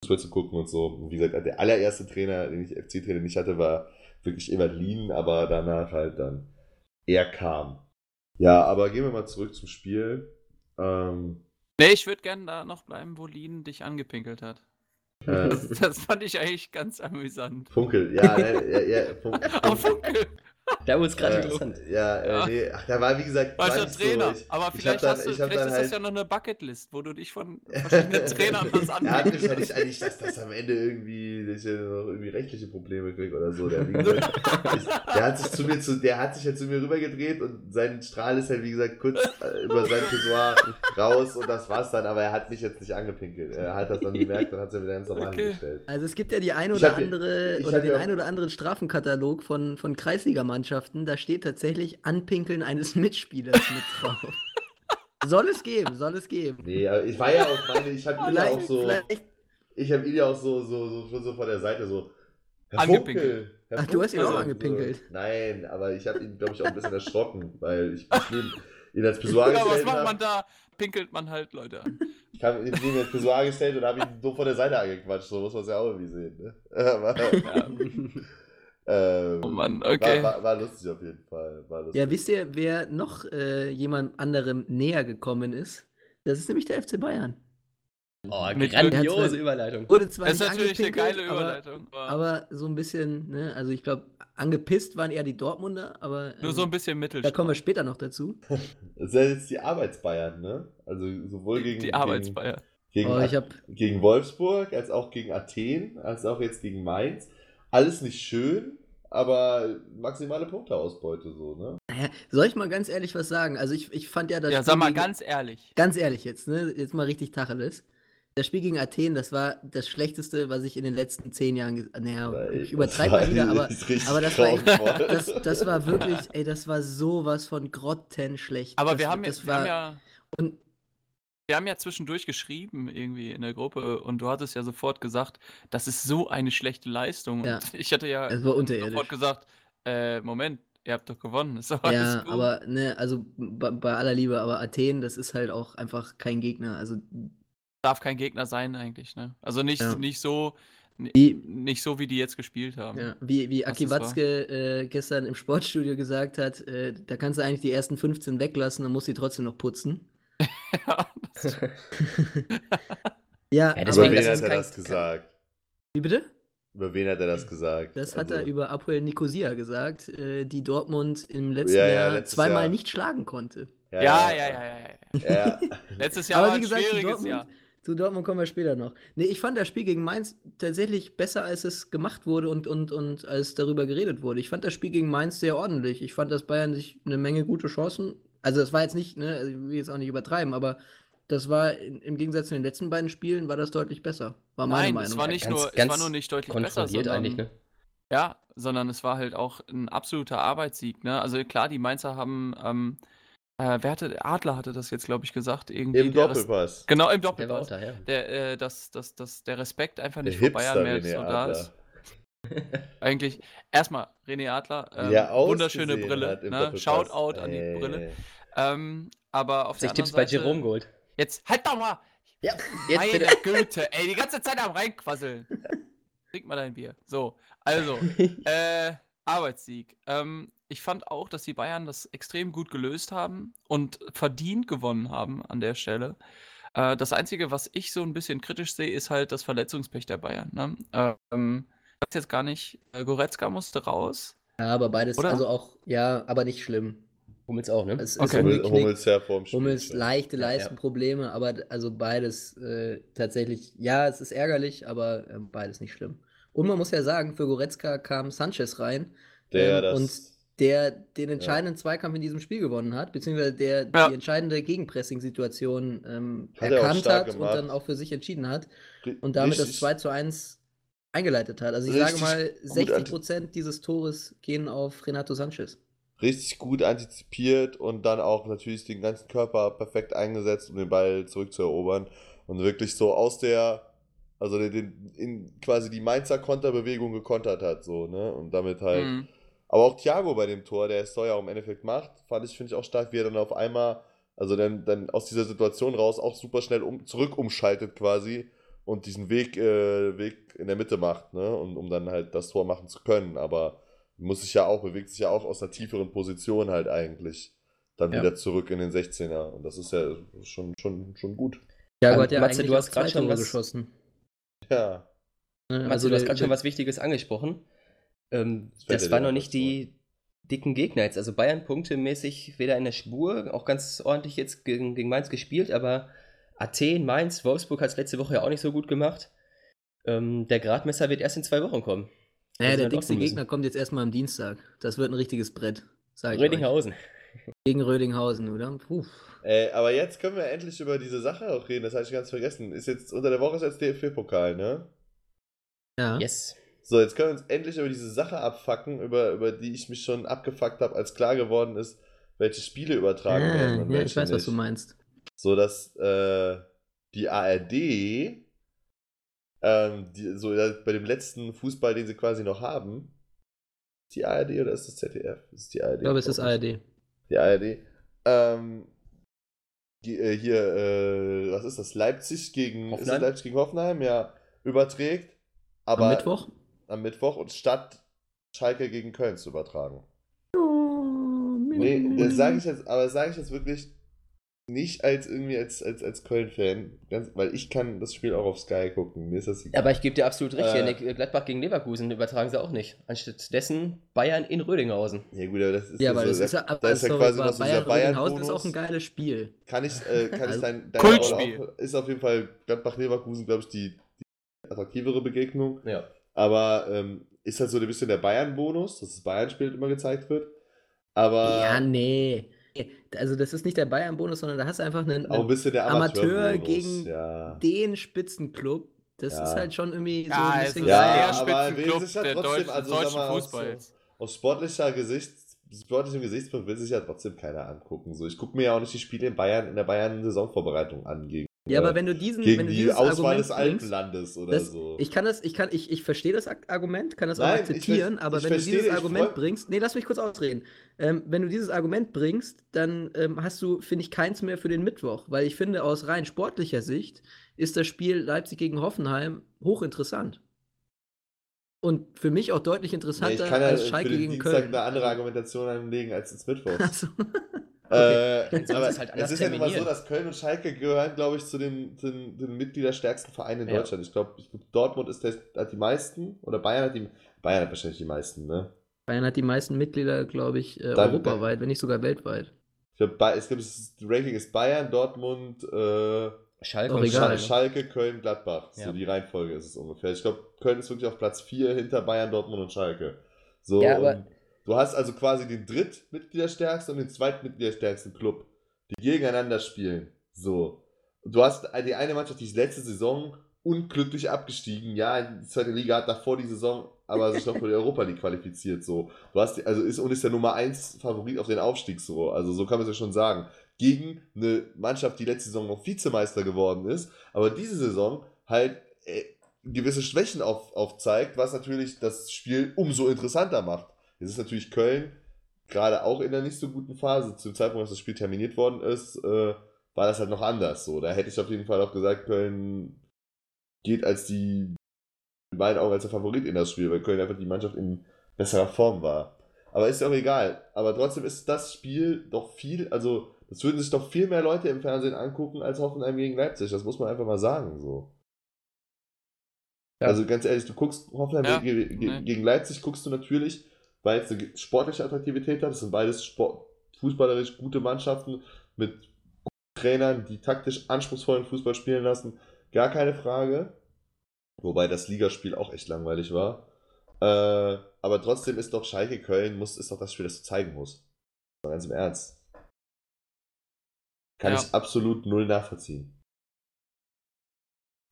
Fußball zu gucken und so. Und wie gesagt, der allererste Trainer, den ich FC-Trainer nicht hatte, war wirklich Evalin, aber danach halt dann er kam. Ja, aber gehen wir mal zurück zum Spiel. Ähm, Nee, ich würde gerne da noch bleiben, wo Lien dich angepinkelt hat. Äh, Das fand ich eigentlich ganz amüsant. Funkel, ja, ne, ja, ja, Funkel. Funkel! Da wurde es gerade Äh, interessant. ja, äh, Ja. nee, ach, da war wie gesagt. War schon nicht so, Trainer. ich- aber ich hab vielleicht, dann- hast du, ich hab vielleicht ist das halt- ja noch eine Bucketlist, wo du dich von verschiedenen Trainern was Er hat mich ja nicht anbietest. eigentlich, dass das am Ende irgendwie, dass ich ja noch irgendwie rechtliche Probleme kriege oder so. Der, wie gesagt, ich, der hat sich zu mir zu, der hat sich ja zu mir rübergedreht und sein Strahl ist halt, wie gesagt, kurz äh, über sein Pissoir raus und das war's dann, aber er hat mich jetzt nicht angepinkelt. Er hat das dann gemerkt und hat es ja wieder ganz normal Okay. hingestellt. Also es gibt ja die ein Ich oder hab ja- andere ich oder hab den ein oder anderen Strafenkatalog von, von Kreisligamannschaften, da steht tatsächlich Anpinkeln eines Mitspielers mit drauf. soll es geben, soll es geben. Nee, aber ich war ja auch meine, ich habe ihn ja auch so, vielleicht, ich habe ihn ja auch so, so, so, schon so von der Seite so. Herr Angepinkelt. Funkel, Herr Ach, du hast ihn auch angepinkelt. So, nein, aber ich habe ihn, glaube ich, auch ein bisschen erschrocken, weil ich neben ihn als Pissoir Ja, was gestellt macht habe. man da? Pinkelt man halt Leute an. Ich habe ihn das Pissoir gestellt und habe ihn so von der Seite angequatscht. So muss man es ja auch irgendwie sehen. Ne? Aber, ähm, Oh Mann, okay. war, war, war lustig auf jeden Fall. War lustig. ja, wisst ihr, wer noch äh, jemand anderem näher gekommen ist? Das ist nämlich der FC Bayern. Oh, Mit grandiose Überleitung. Wurde zwar Das ist natürlich eine geile Überleitung. Aber, Aber so ein bisschen, ne, also ich glaube, angepisst waren eher die Dortmunder, aber nur ähm, so ein bisschen da Mittelstand. kommen wir später noch dazu. Das ist ja jetzt die Arbeitsbayern, ne? Also sowohl gegen, Die Arbeitsbayern. gegen, Oh, gegen, ich habe gegen Wolfsburg, als auch gegen Athen, als auch jetzt gegen Mainz. Alles nicht schön, aber maximale Punkteausbeute so, ne? Naja, soll ich mal ganz ehrlich was sagen? Also ich, ich fand ja das Ja, Spiel sag mal gegen- ganz ehrlich. ganz ehrlich jetzt, ne? Jetzt mal richtig Tacheles. Das Spiel gegen Athen, das war das Schlechteste, was ich in den letzten zehn Jahren, naja, Ey, ich übertreibe das mal wieder, aber, aber das war echt, das, das war wirklich, ey, das war sowas von grottenschlecht. Aber das, wir haben, ja, wir haben war, ja. und Wir haben ja zwischendurch geschrieben, irgendwie in der Gruppe, und du hattest ja sofort gesagt, das ist so eine schlechte Leistung. Ja. Und ich hatte ja Es war unterirdisch. sofort gesagt, äh, Moment, ihr habt doch gewonnen. Ist doch ja, gut. aber, ne, also bei, bei aller Liebe, aber Athen, das ist halt auch einfach kein Gegner. Also darf kein Gegner sein eigentlich, ne? Also nicht, Ja. nicht so, Wie- nicht so, wie die jetzt gespielt haben. Ja, wie, wie Aki. Watzke äh, gestern im Sportstudio gesagt hat, äh, da kannst du eigentlich die ersten 15 weglassen, dann musst du die trotzdem noch putzen. Ja, das- Ja, Ja, deswegen, Über wen hat er kein- das gesagt? wie bitte? Über wen hat er das gesagt? Das hat Also, er über Apoel Nicosia gesagt, äh, die Dortmund im letzten Ja, ja, Jahr letztes zweimal Jahr. nicht schlagen konnte. ja, ja, ja, ja, ja. ja. Letztes Jahr Aber war wie ein gesagt, zu schwieriges Dortmund, Jahr. zu Dortmund kommen wir später noch. Nee, ich fand das Spiel gegen Mainz tatsächlich besser, als es gemacht wurde und, und, und als darüber geredet wurde. Ich fand das Spiel gegen Mainz sehr ordentlich. Ich fand, dass Bayern sich eine Menge gute Chancen. Also, das war jetzt nicht, ne, also ich will jetzt auch nicht übertreiben, aber das war in, im Gegensatz zu den letzten beiden Spielen, war das deutlich besser. War meine Nein, Meinung. es war nicht Ganz- nur, es ganz war nur nicht deutlich besser, sondern, eigentlich, ne? ja, sondern es war halt auch ein absoluter Arbeitssieg, ne? Also klar, die Mainzer haben, ähm, äh, wer hatte, Adler hatte das jetzt, glaube ich, gesagt, irgendwie. Im der Res- Doppelpass. Genau, im Der war Doppelpass. unter, ja. Der, äh, dass, dass, dass der Respekt einfach Der nicht vor Bayern mehr so da ist. Eigentlich, erstmal, René Adler, ähm, er wunderschöne Brille, ne? Shoutout an die. Brille. Ähm, aber auf Sich der Tipps anderen bei Seite, Jerome geholt. Jetzt, halt doch mal! Ja, jetzt Meine bitte. Güte, ey, die ganze Zeit am reinquasseln. Trink mal dein Bier. So, also, äh, Arbeitssieg. Ähm, ich fand auch, dass die Bayern das extrem gut gelöst haben und verdient gewonnen haben an der Stelle. Äh, das Einzige, was ich so ein bisschen kritisch sehe, ist halt das Verletzungspech der Bayern. Ne? Ähm, weiß jetzt gar nicht, äh, Goretzka musste raus. Ja, aber beides, Oder? also auch, ja, aber nicht schlimm. Hummels auch, ne? Es ist Okay. Hummel. Hummels ja vorm Spiel. Hummels leichte Ja, ja. Leistenprobleme, aber also beides äh, tatsächlich, ja, es ist ärgerlich, aber äh, beides nicht schlimm. Und man muss ja sagen, für Goretzka kam Sanchez rein, Der ähm, das. und der den entscheidenden Zweikampf in diesem Spiel gewonnen hat, beziehungsweise der Ja. die entscheidende Gegenpressing-Situation ähm, er erkannt stark hat und gemacht. dann auch für sich entschieden hat und damit das richtig- 2 zu 1 eingeleitet hat. Also ich sage Richtig mal, gut 60 Prozent dieses Tores gehen auf Renato Sanchez. richtig gut antizipiert und dann auch natürlich den ganzen Körper perfekt eingesetzt, um den Ball zurückzuerobern. Und wirklich so aus der, also den, den, in quasi die Mainzer Konterbewegung gekontert hat, so, ne? Und damit halt. Mhm. Aber auch Thiago bei dem Tor, der es Steuer im Endeffekt macht, fand ich, finde ich auch stark, wie er dann auf einmal, also dann, dann aus dieser Situation raus auch super schnell um, zurück umschaltet quasi und diesen Weg, äh, Weg in der Mitte macht, ne? Und, um dann halt das Tor machen zu können. Aber muss sich ja auch, bewegt sich ja auch aus einer tieferen Position halt eigentlich dann Ja. wieder zurück in den 16er. Und das ist ja schon, schon, schon gut. Thiago Ähm, hat ja Matze, du hast zwei schon was- geschossen. Ja. Ne, Matze, also du hast gerade schon was Wichtiges angesprochen. Ähm, Das waren noch nicht die dicken Gegner jetzt. Also Bayern punktemäßig weder in der Spur, auch ganz ordentlich jetzt gegen, gegen Mainz gespielt, aber Athen, Mainz, Wolfsburg hat es letzte Woche ja auch nicht so gut gemacht. Ähm, der Gradmesser wird erst in zwei Wochen kommen. Ja, Also der dickste. Gegner kommt jetzt erstmal am Dienstag. Das wird ein richtiges Brett. Sag ich euch. Rödinghausen. Gegen Rödinghausen, oder? Puh. Äh, aber jetzt können wir endlich über diese Sache auch reden, das habe ich ganz vergessen. Ist jetzt unter der Woche ist jetzt DFB-Pokal, ne? Ja. Yes. So, jetzt können wir uns endlich über diese Sache abfacken, über, über die ich mich schon abgefuckt habe, als klar geworden ist, welche Spiele übertragen werden. Ah, und ja, welche ich weiß, was nicht. du meinst. So dass äh, die ARD ähm, die, so äh, bei dem letzten Fußball, den sie quasi noch haben, ist die ARD oder ist das ZDF? Ist die ARD. Ich glaube, es ist. ARD. Die ARD. Ähm, die, äh, hier, äh, was ist das? Leipzig gegen ist es Hoffenheim? Leipzig gegen Hoffenheim, ja, überträgt. Aber Am Mittwoch? am Mittwoch und statt Schalke gegen Köln zu übertragen. Oh, Nee, das sage ich jetzt, aber das sage ich jetzt wirklich nicht als irgendwie als, als, als Köln-Fan, weil ich kann das Spiel auch auf Sky gucken. Mir ist das egal. Aber ich gebe dir absolut recht, Äh. Gladbach gegen Leverkusen übertragen sie auch nicht. Anstattdessen Bayern in Rödinghausen. ja gut, aber das ist Ja, aber so, das da, ist ja, da aber ist ja quasi noch so dieser Bayern Rödinghausen ist auch ein geiles Spiel. Kann ich, äh, kann ich Also, dein, dein Kultspiel. Auch, ist auf jeden Fall Gladbach-Leverkusen, glaube ich, die, die attraktivere Begegnung. Ja. Aber ähm, ist halt so ein bisschen der Bayern-Bonus, dass das Bayern-Spiel immer gezeigt wird. Aber Ja, nee. Also das ist nicht der Bayern-Bonus, sondern da hast du einfach einen, auch ein Amateur Amateur gegen ja. den Spitzenclub. Das Ja. ist halt schon irgendwie so Ja, ein es bisschen Ja, der aber Spitzenclub will sich ja der trotzdem, also deutschen mal, aus-. Aus sportlicher Gesicht, sportlichem Gesichtspunkt will sich ja trotzdem keiner angucken. So, ich gucke mir ja auch nicht die Spiele in Bayern in der Bayern-Saisonvorbereitung an gegen, Ja, äh, aber wenn du diesen, gegen wenn du die dieses Auswahl Argument des Alpenlandes oder das, so. ich kann das, ich kann, ich, ich verstehe das Ar- Argument, kann das auch Nein, ich akzeptieren, aber ich wenn du verstehe, dieses ich Argument freu- bringst, nee, lass mich kurz ausreden. Ähm, wenn du dieses Argument bringst, dann ähm, hast du, finde ich, keins mehr für den Mittwoch, weil ich finde, aus rein sportlicher Sicht ist das Spiel Leipzig gegen Hoffenheim hochinteressant. Und für mich auch deutlich Nee, interessanter ich kann ja als für Schalke den gegen Dienstag Köln. eine andere Argumentation anlegen als ins Mittwoch. Also, Äh, Sonst aber ist halt es ist ja mal so, dass Köln und Schalke gehören, glaube ich, zu den, zu den, den mitgliederstärksten Vereinen in Ja. Deutschland. Ich glaube, ich glaub, Dortmund ist der, hat die meisten oder Bayern hat die Bayern hat wahrscheinlich die meisten, ne? Bayern hat die meisten Mitglieder, glaube ich, äh, Dann- europaweit, wenn nicht sogar weltweit. Ich glaube, es gibt das Ranking ist Bayern, Dortmund, äh, Schalke Auch und egal. Schal Schalke, Köln, Gladbach. So Ja. die Reihenfolge ist es ungefähr. Ich glaube, Köln ist wirklich auf Platz 4 hinter Bayern, Dortmund und Schalke. So, Ja, aber- und du hast also quasi den drittmitgliederstärksten und den zweitmitgliederstärksten Club, die gegeneinander spielen. So. Du hast die eine Mannschaft, die ist letzte Saison unglücklich abgestiegen. Ja, die zweite Liga hat davor die Saison aber sich noch für die Europa League qualifiziert. So. Du hast die, also ist und ist der Nummer 1 Favorit auf den Aufstieg so. Also so kann man es ja schon sagen. Gegen eine Mannschaft, die letzte Saison noch Vizemeister geworden ist, aber diese Saison halt äh, gewisse Schwächen auf, aufzeigt, was natürlich das Spiel umso interessanter macht. Jetzt ist natürlich Köln gerade auch in der nicht so guten Phase. Zum Zeitpunkt, als das Spiel terminiert worden ist, äh, war das halt noch anders. So, da hätte ich auf jeden Fall auch gesagt, Köln geht als die, in meinen Augen als der Favorit in das Spiel, weil Köln einfach die Mannschaft in besserer Form war. Aber ist ja auch egal. Aber trotzdem ist das Spiel doch viel, also das würden sich doch viel mehr Leute im Fernsehen angucken als Hoffenheim gegen Leipzig. Das muss man einfach mal sagen. So. Ja. Also ganz ehrlich, du guckst Hoffenheim Ja, ge ge nee. gegen Leipzig, guckst du natürlich, weil es eine sportliche Attraktivität hat. Das sind beides Sport fußballerisch gute Mannschaften mit Trainern, die taktisch anspruchsvollen Fußball spielen lassen. Gar keine Frage. Wobei das Ligaspiel auch echt langweilig war. Äh, aber trotzdem ist doch Schalke Köln, muss, ist doch das Spiel, das du zeigen musst. Ganz im Ernst. Kann Ja. ich absolut null nachvollziehen.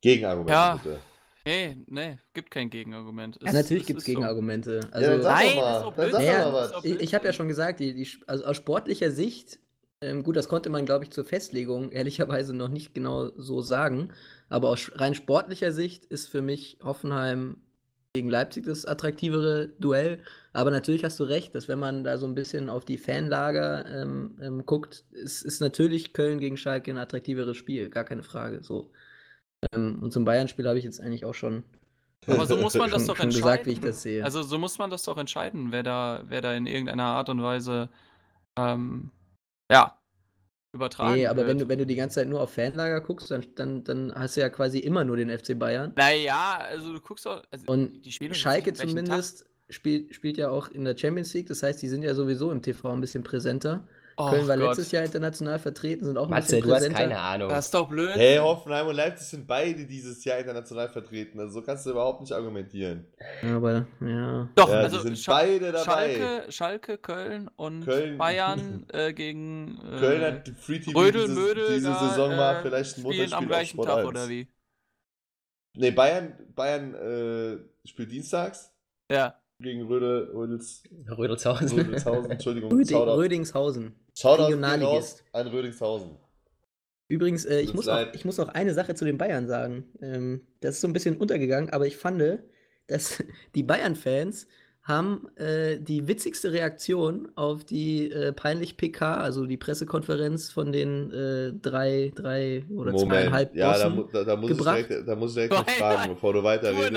Gegenargumente Ja. bitte. Nee, nee, gibt kein Gegenargument. Es- Natürlich gibt es so. Gegenargumente. ja, Also, sag Nein, mal. ist Naja, ist ich, ich habe ja schon gesagt, die, die, also aus sportlicher Sicht, ähm, gut, das konnte man, glaube ich, zur Festlegung ehrlicherweise noch nicht genau so sagen, aber aus rein sportlicher Sicht ist für mich Hoffenheim gegen Leipzig das attraktivere Duell. Aber natürlich hast du recht, dass wenn man da so ein bisschen auf die Fanlager ähm, ähm, guckt, ist, ist natürlich Köln gegen Schalke ein attraktiveres Spiel, gar keine Frage. So. Ähm, und zum Bayern-Spiel habe ich jetzt eigentlich auch schon Aber so muss man das Schon- doch schon entscheiden. gesagt, wie ich das sehe. Also so muss man das doch entscheiden, wer da, wer da in irgendeiner Art und Weise ähm, ja, übertragen Nee, aber wird. wenn du, wenn du die ganze Zeit nur auf Fanlager guckst, dann, dann, dann hast du ja quasi immer nur den FC Bayern. Naja, also du guckst doch. Also Und die spielen Schalke zumindest spielt, spielt ja auch in der Champions League. Das heißt, die sind ja sowieso im TV ein bisschen präsenter. Oh Köln war Gott. letztes Jahr international vertreten, sind auch ein Matze, bisschen du hast präsenter. keine Ahnung. Das ist doch blöd. Hey, Hoffenheim und Leipzig sind beide dieses Jahr international vertreten. Also so kannst du überhaupt nicht argumentieren. Aber ja. Doch, Ja, also sind Scha- beide dabei. Schalke, Schalke, Köln und Köln- Bayern äh, gegen äh, Köln hat die Free TV Rödel, dieses, Mödel diese da, Saison mal äh, vielleicht ein spielen Montagsspiel am auf gleichen Sport Tag 1. oder wie? Nee, Bayern, Bayern äh, spielt dienstags Ja. Gegen Rödel, Rödels, Rödelshausen. Rödelshausen, Entschuldigung. Röding, Shoutout- Rödingshausen. Shoutout Regionalligist. an Rödingshausen. Übrigens, äh, ich, muss auch, ich muss noch eine Sache zu den Bayern sagen. Ähm, das ist so ein bisschen untergegangen, aber ich fand, dass die Bayern-Fans haben äh, die witzigste Reaktion auf die äh, peinlich PK, also die Pressekonferenz von den äh, drei, drei oder zweieinhalb ja, da, Bossen. da, da, muss ich gebracht. direkt, da muss ich direkt Zweieinhalb. fragen, bevor du weiterredest.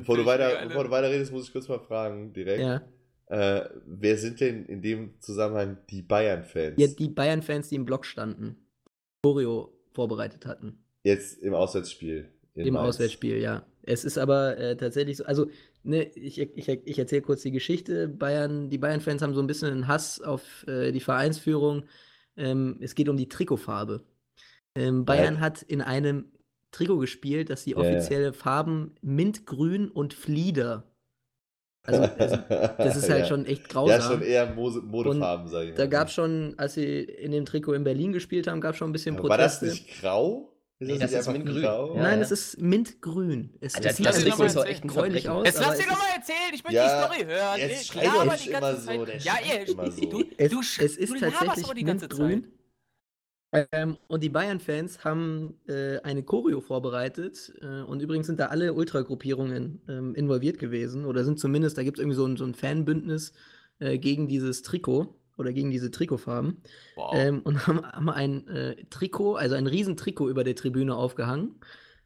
Bevor du, weiter, geil. bevor du weiterredest, muss ich kurz mal fragen, direkt. ja. Äh, wer sind denn in dem Zusammenhang die Bayern-Fans? ja, die Bayern-Fans, die im Block standen, Choreo vorbereitet hatten. Jetzt im Auswärtsspiel. in Im Mainz. Auswärtsspiel, ja. Es ist aber äh, tatsächlich so, also, ne, ich, ich, ich erzähle kurz die Geschichte. Bayern, die Bayern-Fans haben so ein bisschen einen Hass auf äh, die Vereinsführung. Ähm, es geht um die Trikotfarbe. Ähm, Bayern hat in einem Trikot gespielt, das die Ja, ja. offizielle Farben Mintgrün und Flieder. Also, also das ist halt Ja. schon echt grausam. Ja, schon eher Mose Modefarben, sage ich mal. Da gab es schon, als sie in dem Trikot in Berlin gespielt haben, gab es schon ein bisschen Aber War das Proteste. nicht grau? Nee, das ist Mintgrün. Ja, Nein, ja. es ist Mintgrün. Es, Alter, es sieht das ein ist bisschen aber echt gräulich aus. Jetzt lass es dir doch ist- mal erzählen, ich möchte Ja, die Story hören. jetzt Ich schreit doch nicht immer so, ja, ihr, immer so. du, Es, du, es ist du tatsächlich aber die ganze mintgrün. Ähm, und die Bayern-Fans haben äh, eine Choreo vorbereitet. Äh, und übrigens sind da alle Ultragruppierungen ähm, involviert gewesen. Oder sind zumindest, da gibt es irgendwie so ein, so ein Fanbündnis äh, gegen dieses Trikot oder gegen diese Trikotfarben. Wow. Ähm, und haben, haben ein äh, Trikot, also ein Riesentrikot über der Tribüne aufgehangen,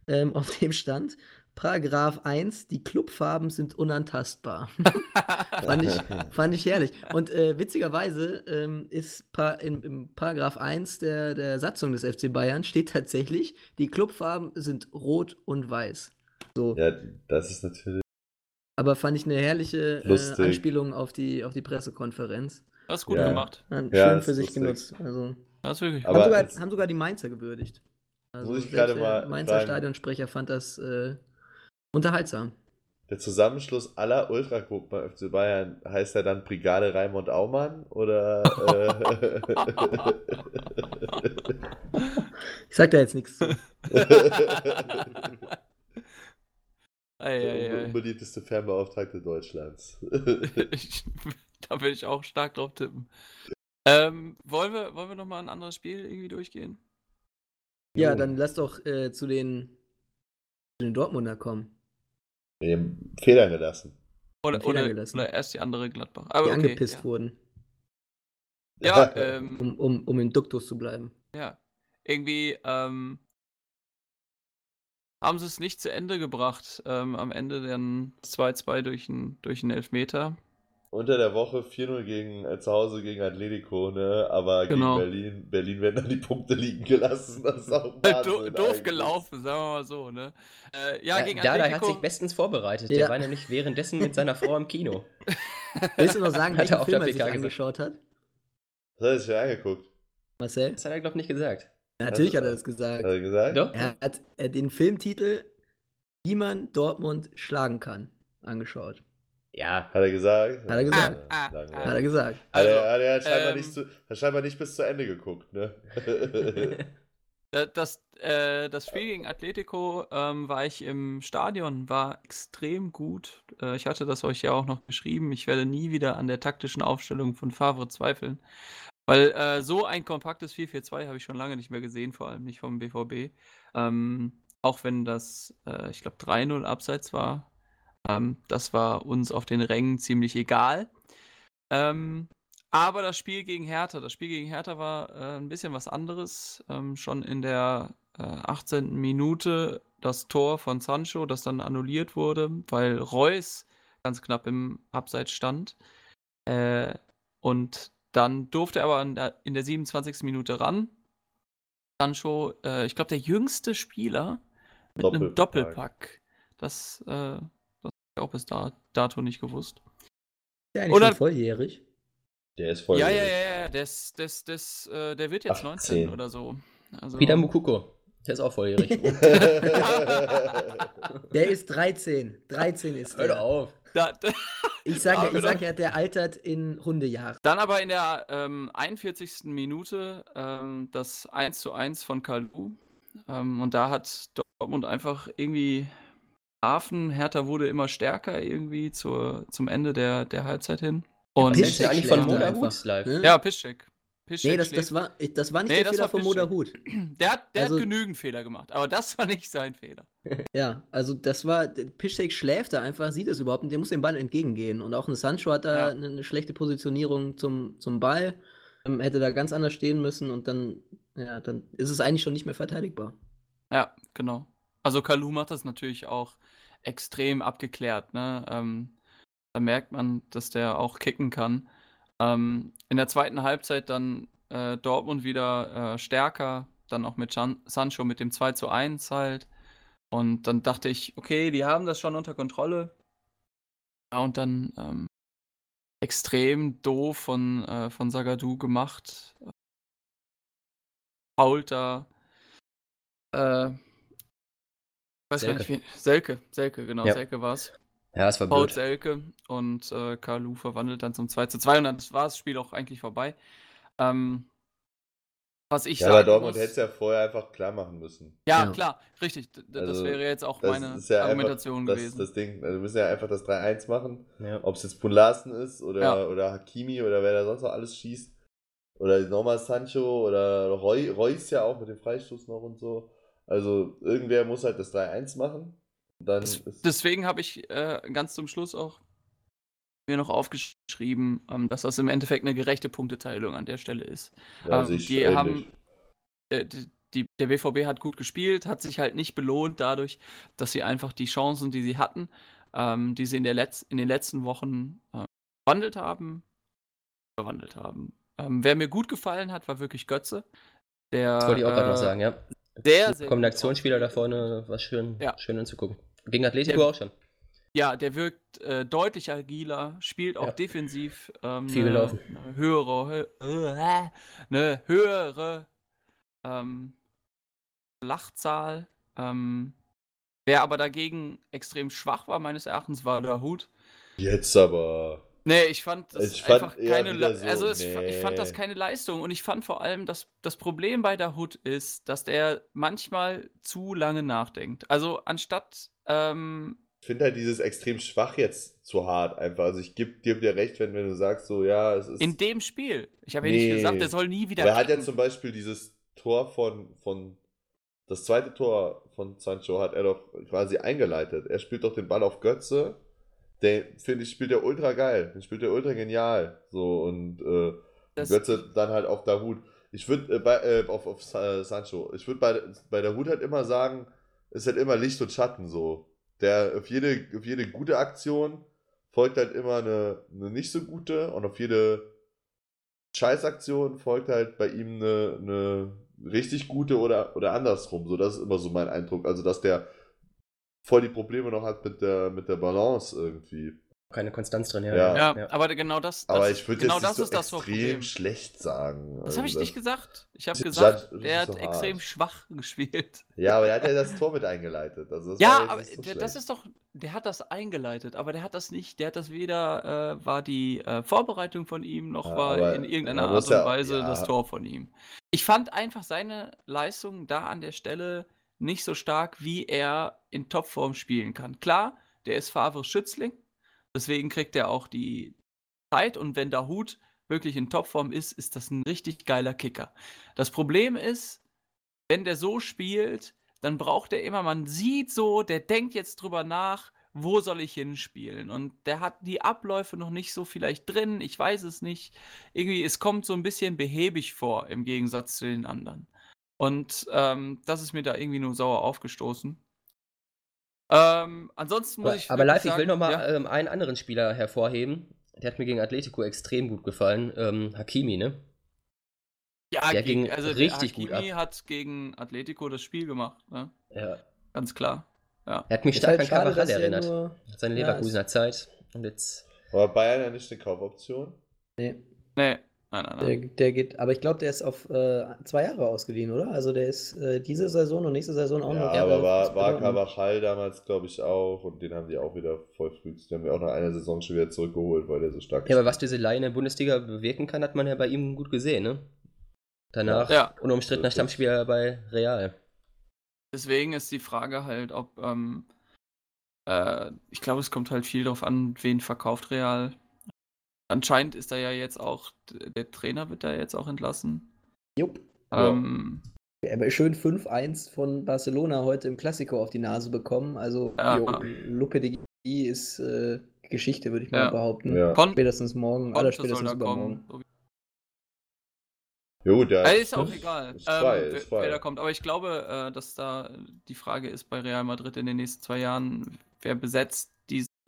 ähm, auf dem stand Paragraph 1, die Clubfarben sind unantastbar. fand, ich, fand ich herrlich. Und äh, witzigerweise ähm, ist pa im, im Paragraph 1 der, der Satzung des FC Bayern steht tatsächlich, die Clubfarben sind rot und weiß. So. Ja, das ist natürlich. Aber fand ich eine herrliche äh. Anspielung auf die, auf die Pressekonferenz. das ist gut Ja. gemacht. Ja, schön ist für sich lustig. genutzt. Also, Das ist wirklich Aber haben, sogar, haben sogar die Mainzer gewürdigt. Also Muss ich gerade der mal Mainzer fragen. Stadionsprecher fand das äh, unterhaltsam. Der Zusammenschluss aller Ultragruppen beim FC Bayern heißt er dann Brigade Raimund Aumann oder äh, Ich sag da jetzt nichts zu. Ei, unbeliebteste Fernbeauftragte Deutschlands. Ich, da will ich auch stark drauf tippen. Ähm, wollen wir, wollen wir nochmal ein anderes Spiel irgendwie durchgehen? Ja, dann lass doch äh, zu, den, zu den Dortmunder kommen. Haben Federn gelassen. Oder, Fehler oder, gelassen. oder erst die andere Gladbach. Die Aber okay, angepisst ja. wurden, Ja, ähm, um, um, um im Duktus zu bleiben. ja. Irgendwie ähm, haben sie es nicht zu Ende gebracht. Ähm, am Ende dann 2-2 durch einen durch einen Elfmeter. Unter der Woche 4-0 gegen, äh, zu Hause gegen Atletico, ne? Aber Genau. gegen Berlin, Berlin werden dann die Punkte liegen gelassen. Das ist auch Do doof eigentlich. gelaufen, sagen wir mal so, ne? Äh, ja, Ja, gegen Dada hat sich bestens vorbereitet. Ja. Der war nämlich währenddessen mit seiner Frau im Kino. Willst du noch sagen, Hat er welchen auf Film der er sich PK gesagt. angeschaut hat? Das hat er sich angeguckt. Marcel? Das hat er, glaube ich, nicht gesagt. Ja, natürlich hat er er. das gesagt. Hat er gesagt? Doch? Er hat äh, den Filmtitel Wie man Dortmund schlagen kann angeschaut. Ja. Hat er gesagt? Hat er gesagt. Ah, danke. ah, Hat er gesagt. Hat Also, er, hat er scheinbar, ähm, nicht zu, hat scheinbar nicht bis zu Ende geguckt, ne? Da- Das, äh, das Spiel gegen Atletico ähm, war ich im Stadion, war extrem gut. Äh, ich hatte das euch ja auch noch geschrieben. Ich werde nie wieder an der taktischen Aufstellung von Favre zweifeln. Weil äh, so ein kompaktes 4-4-2 habe ich schon lange nicht mehr gesehen, vor allem nicht vom BVB. Ähm, auch wenn das, äh, ich glaube, 3-0 abseits war. Ähm, das war uns auf den Rängen ziemlich egal. Ähm, aber das Spiel gegen Hertha, das Spiel gegen Hertha war äh, ein bisschen was anderes. Ähm, schon in der äh, 18. Minute das Tor von Sancho, das dann annulliert wurde, weil Reus ganz knapp im Abseits stand. Äh, und dann durfte er aber in der, in der 27. Minute ran. Sancho, äh, ich glaube, der jüngste Spieler mit einem Doppelpack. Doppelpack. Das, äh, auch bis da, dato nicht gewusst. Ist der eigentlich Oder- schon volljährig? Der ist voll. Ja, ja, ja, ja, das, das, das, äh, der wird jetzt 19 18. oder so. Also, Wieder Mukuko. Der ist auch volljährig. Der ist 13. 13 ist Hör doch der. auf. da, da, Ich sage ja, sag ja, der altert in Hundejahren. Dann aber in der ähm, 41. Minute ähm, das 1 zu 1 von Kalu. Ähm, und da hat Dortmund einfach irgendwie Hafen, Hertha wurde immer stärker irgendwie zur, zum Ende der, der Halbzeit hin. Und Das ist ja eigentlich von schlägt Moda einfach, Hut live. ne? ja, Piszczek. Piszczek Nee, das, das, war, das war nicht Nee, der das Fehler von Piszczek. Moda Hut. Der, hat, der Also- hat genügend Fehler gemacht, aber das war nicht sein Fehler. Ja, also das war, Piszczek schläft da einfach, sieht es überhaupt nicht, der muss dem Ball entgegengehen. Und auch ein Sancho hat da Ja. eine, eine schlechte Positionierung zum, zum Ball, ähm, hätte da ganz anders stehen müssen und dann, ja, dann ist es eigentlich schon nicht mehr verteidigbar. Ja, genau. Also Kalu macht das natürlich auch extrem abgeklärt. Ne? Ähm, da merkt man, dass der auch kicken kann. Ähm, in der zweiten Halbzeit dann äh, Dortmund wieder äh, stärker, dann auch mit San Sancho mit dem 2 zu 1 halt. Und dann dachte ich, okay, die haben das schon unter Kontrolle. Ja, und dann ähm, extrem doof von, äh, von Sagadu gemacht. Fault da. Äh, weiß gar nicht, wie. Selke, Selke, genau, Ja. Selke war es. Ja, es war Paul blöd. Selke und äh, Kalu verwandelt dann zum 2 zu 2 und dann war das Spiel auch eigentlich vorbei. Ähm, was ich Ja, aber Dortmund hätte es ja vorher einfach klar machen müssen. ja, Ja. klar, richtig. d- d- Das Also, wäre jetzt auch meine ja Argumentation einfach das, gewesen. das Ding. Also wir müssen ja einfach das 3-1 machen. Ja. Ob es jetzt Larsen ist oder, Ja. oder Hakimi oder wer da sonst noch alles schießt. Oder nochmal Sancho oder Roy, Reus ja auch mit dem Freistoß noch und so. Also irgendwer muss halt das 3-1 machen. Dann Das, deswegen habe ich äh, ganz zum Schluss auch mir noch aufgeschrieben, ähm, dass das im Endeffekt eine gerechte Punkteteilung an der Stelle ist. ja, ähm, die ähnlich. haben- äh, die, die, der BVB hat gut gespielt, hat sich halt nicht belohnt dadurch, dass sie einfach die Chancen, die sie hatten, ähm, die sie in, der Letz-, in den letzten Wochen äh, verwandelt haben, verwandelt haben. Ähm, wer mir gut gefallen hat, war wirklich Götze. Der, Das wollte ich auch gerade noch äh, sagen, ja. Sehr, sehr Kombinationsspieler da vorne, war schön, Ja. schön anzugucken. Gegen Atletico Der- auch schon. Ja, der wirkt äh, deutlich agiler, spielt auch Ja. defensiv ähm, Viel eine, gelaufen. eine höhere, hö äh, eine höhere ähm, Lachzahl. Ähm, wer aber dagegen extrem schwach war, meines Erachtens, war der Hut. Jetzt aber. Nee, ich fand das Ich fand einfach eher keine Le- so, also es, ich fand das nee. keine Leistung und ich fand vor allem, dass das Problem bei der Hut ist, dass der manchmal zu lange nachdenkt. Also anstatt ähm, Ich finde halt dieses extrem schwach jetzt zu hart einfach. Also ich gebe geb dir recht, wenn, wenn du sagst, so ja, es ist. in dem Spiel, ich habe ja Nee. nicht gesagt, der soll nie wieder. Aber er hat ja zum Beispiel dieses Tor von, von das zweite Tor von Sancho hat er doch quasi eingeleitet. Er spielt doch den Ball auf Götze. Den, finde ich, spielt er ultra geil. Den spielt er ultra genial. So und äh, Götze dann halt auf der Hut. Ich würde äh, bei äh, auf, auf Sa- Sancho, ich würde bei, bei der Hut halt immer sagen, ist halt immer Licht und Schatten so. Der auf jede, auf jede gute Aktion folgt halt immer eine, eine nicht so gute und auf jede Scheißaktion folgt halt bei ihm eine, eine richtig gute oder, oder andersrum. So, das ist immer so mein Eindruck. Also, dass der voll die Probleme noch hat mit der, mit der Balance irgendwie. Keine Konstanz drin, ja. Ja. Ja, ja. aber genau das, Aber das ich würde genau jetzt das ist so das extrem Problem. schlecht sagen. Das habe Also ich nicht gesagt. Ich habe Das- gesagt, das ist er hat so hart. extrem schwach gespielt. Ja, aber er hat ja das Tor mit eingeleitet. Also das Ja, aber so der, das ist doch, der hat das eingeleitet, aber der hat das nicht, der hat das weder, äh, war die äh, Vorbereitung von ihm, noch Ja, war aber in irgendeiner Art und ja- Weise ja. das Tor von ihm. Ich fand einfach seine Leistung da an der Stelle nicht so stark, wie er in Topform spielen kann. Klar, der ist Favre Schützling, deswegen kriegt er auch die Zeit und wenn der Hut wirklich in Topform ist, ist das ein richtig geiler Kicker. Das Problem ist, wenn der so spielt, dann braucht er immer, man sieht so, der denkt jetzt drüber nach, wo soll ich hinspielen? Und der hat die Abläufe noch nicht so vielleicht drin, ich weiß es nicht. Irgendwie, es kommt so ein bisschen behäbig vor im Gegensatz zu den anderen. Und ähm, das ist mir da irgendwie nur sauer aufgestoßen. Ähm, ansonsten muss Aber, ich. aber live, ich will sagen, nochmal ja, ähm, einen anderen Spieler hervorheben. Der hat mir gegen Atletico extrem gut gefallen. Ähm, Hakimi, ne? ja, der gegen, ging also der richtig gut Hakimi hat gegen Atletico das Spiel gemacht, ne? Ja. Ganz klar. Ja. Er hat mich Ist stark halt an Carvajal er erinnert. nur- Seine Ja, Leverkusener Zeit. Und jetzt. Aber Bayern ja nicht eine Kaufoption. Nee, Nee, nein, nein, der, nein. der geht, aber ich glaube, der ist auf äh, zwei Jahre ausgeliehen, oder? Also der ist äh, diese Saison und nächste Saison auch Ja, noch. aber war, war. Carvajal damals, glaube ich, auch. Und den haben die auch wieder voll früh. Den haben wir auch nach einer Saison schon wieder zurückgeholt, weil der so stark Ja, aber was diese Laie in der Bundesliga bewirken kann, hat man ja bei ihm gut gesehen, ne? Danach Ja. unumstrittener Richtig. Stammspieler bei Real. Deswegen ist die Frage halt, ob, ähm, äh, ich glaube, es kommt halt viel darauf an, wen verkauft Real. Anscheinend ist da ja jetzt auch, der Trainer wird da jetzt auch entlassen. Jupp. Ja. Ähm, Aber schön 5-1 von Barcelona heute im Klassiko auf die Nase bekommen. Also Ja. jo, Lopetegui ist äh, Geschichte, würde ich mal Ja. behaupten. Ja. Spätestens morgen, soll spätestens kommen. übermorgen. Jo, der Äh, ist auch egal, Ist frei, ähm, ist wer, wer da kommt. Aber ich glaube, äh, dass da die Frage ist bei Real Madrid in den nächsten zwei Jahren, wer besetzt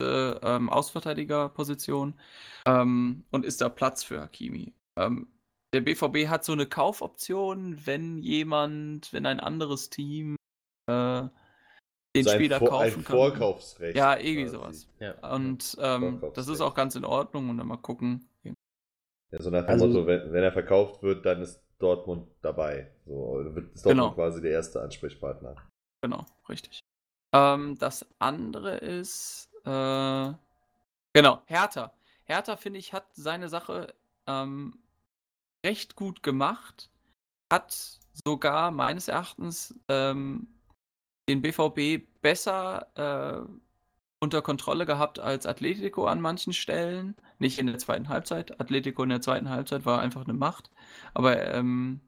ähm, Außenverteidigerposition ähm, und ist da Platz für Hakimi? Ähm, der BVB hat so eine Kaufoption, wenn jemand, wenn ein anderes Team äh, den Sein Spieler Vor- kaufen ein kann. Vorkaufsrecht. Ja, irgendwie quasi. sowas. Ja. Und ähm, das ist auch ganz in Ordnung und dann mal gucken. Ja, so nach dem Also- Motto, wenn, wenn er verkauft wird, dann ist Dortmund dabei. So wird ist Dortmund Genau. quasi der erste Ansprechpartner. Genau, richtig. Ähm, das andere ist, äh, genau, Hertha. Hertha, finde ich, hat seine Sache ähm, recht gut gemacht. Hat sogar meines Erachtens ähm, den BVB besser äh, unter Kontrolle gehabt als Atletico an manchen Stellen. Nicht in der zweiten Halbzeit. Atletico in der zweiten Halbzeit war einfach eine Macht. Aber ähm,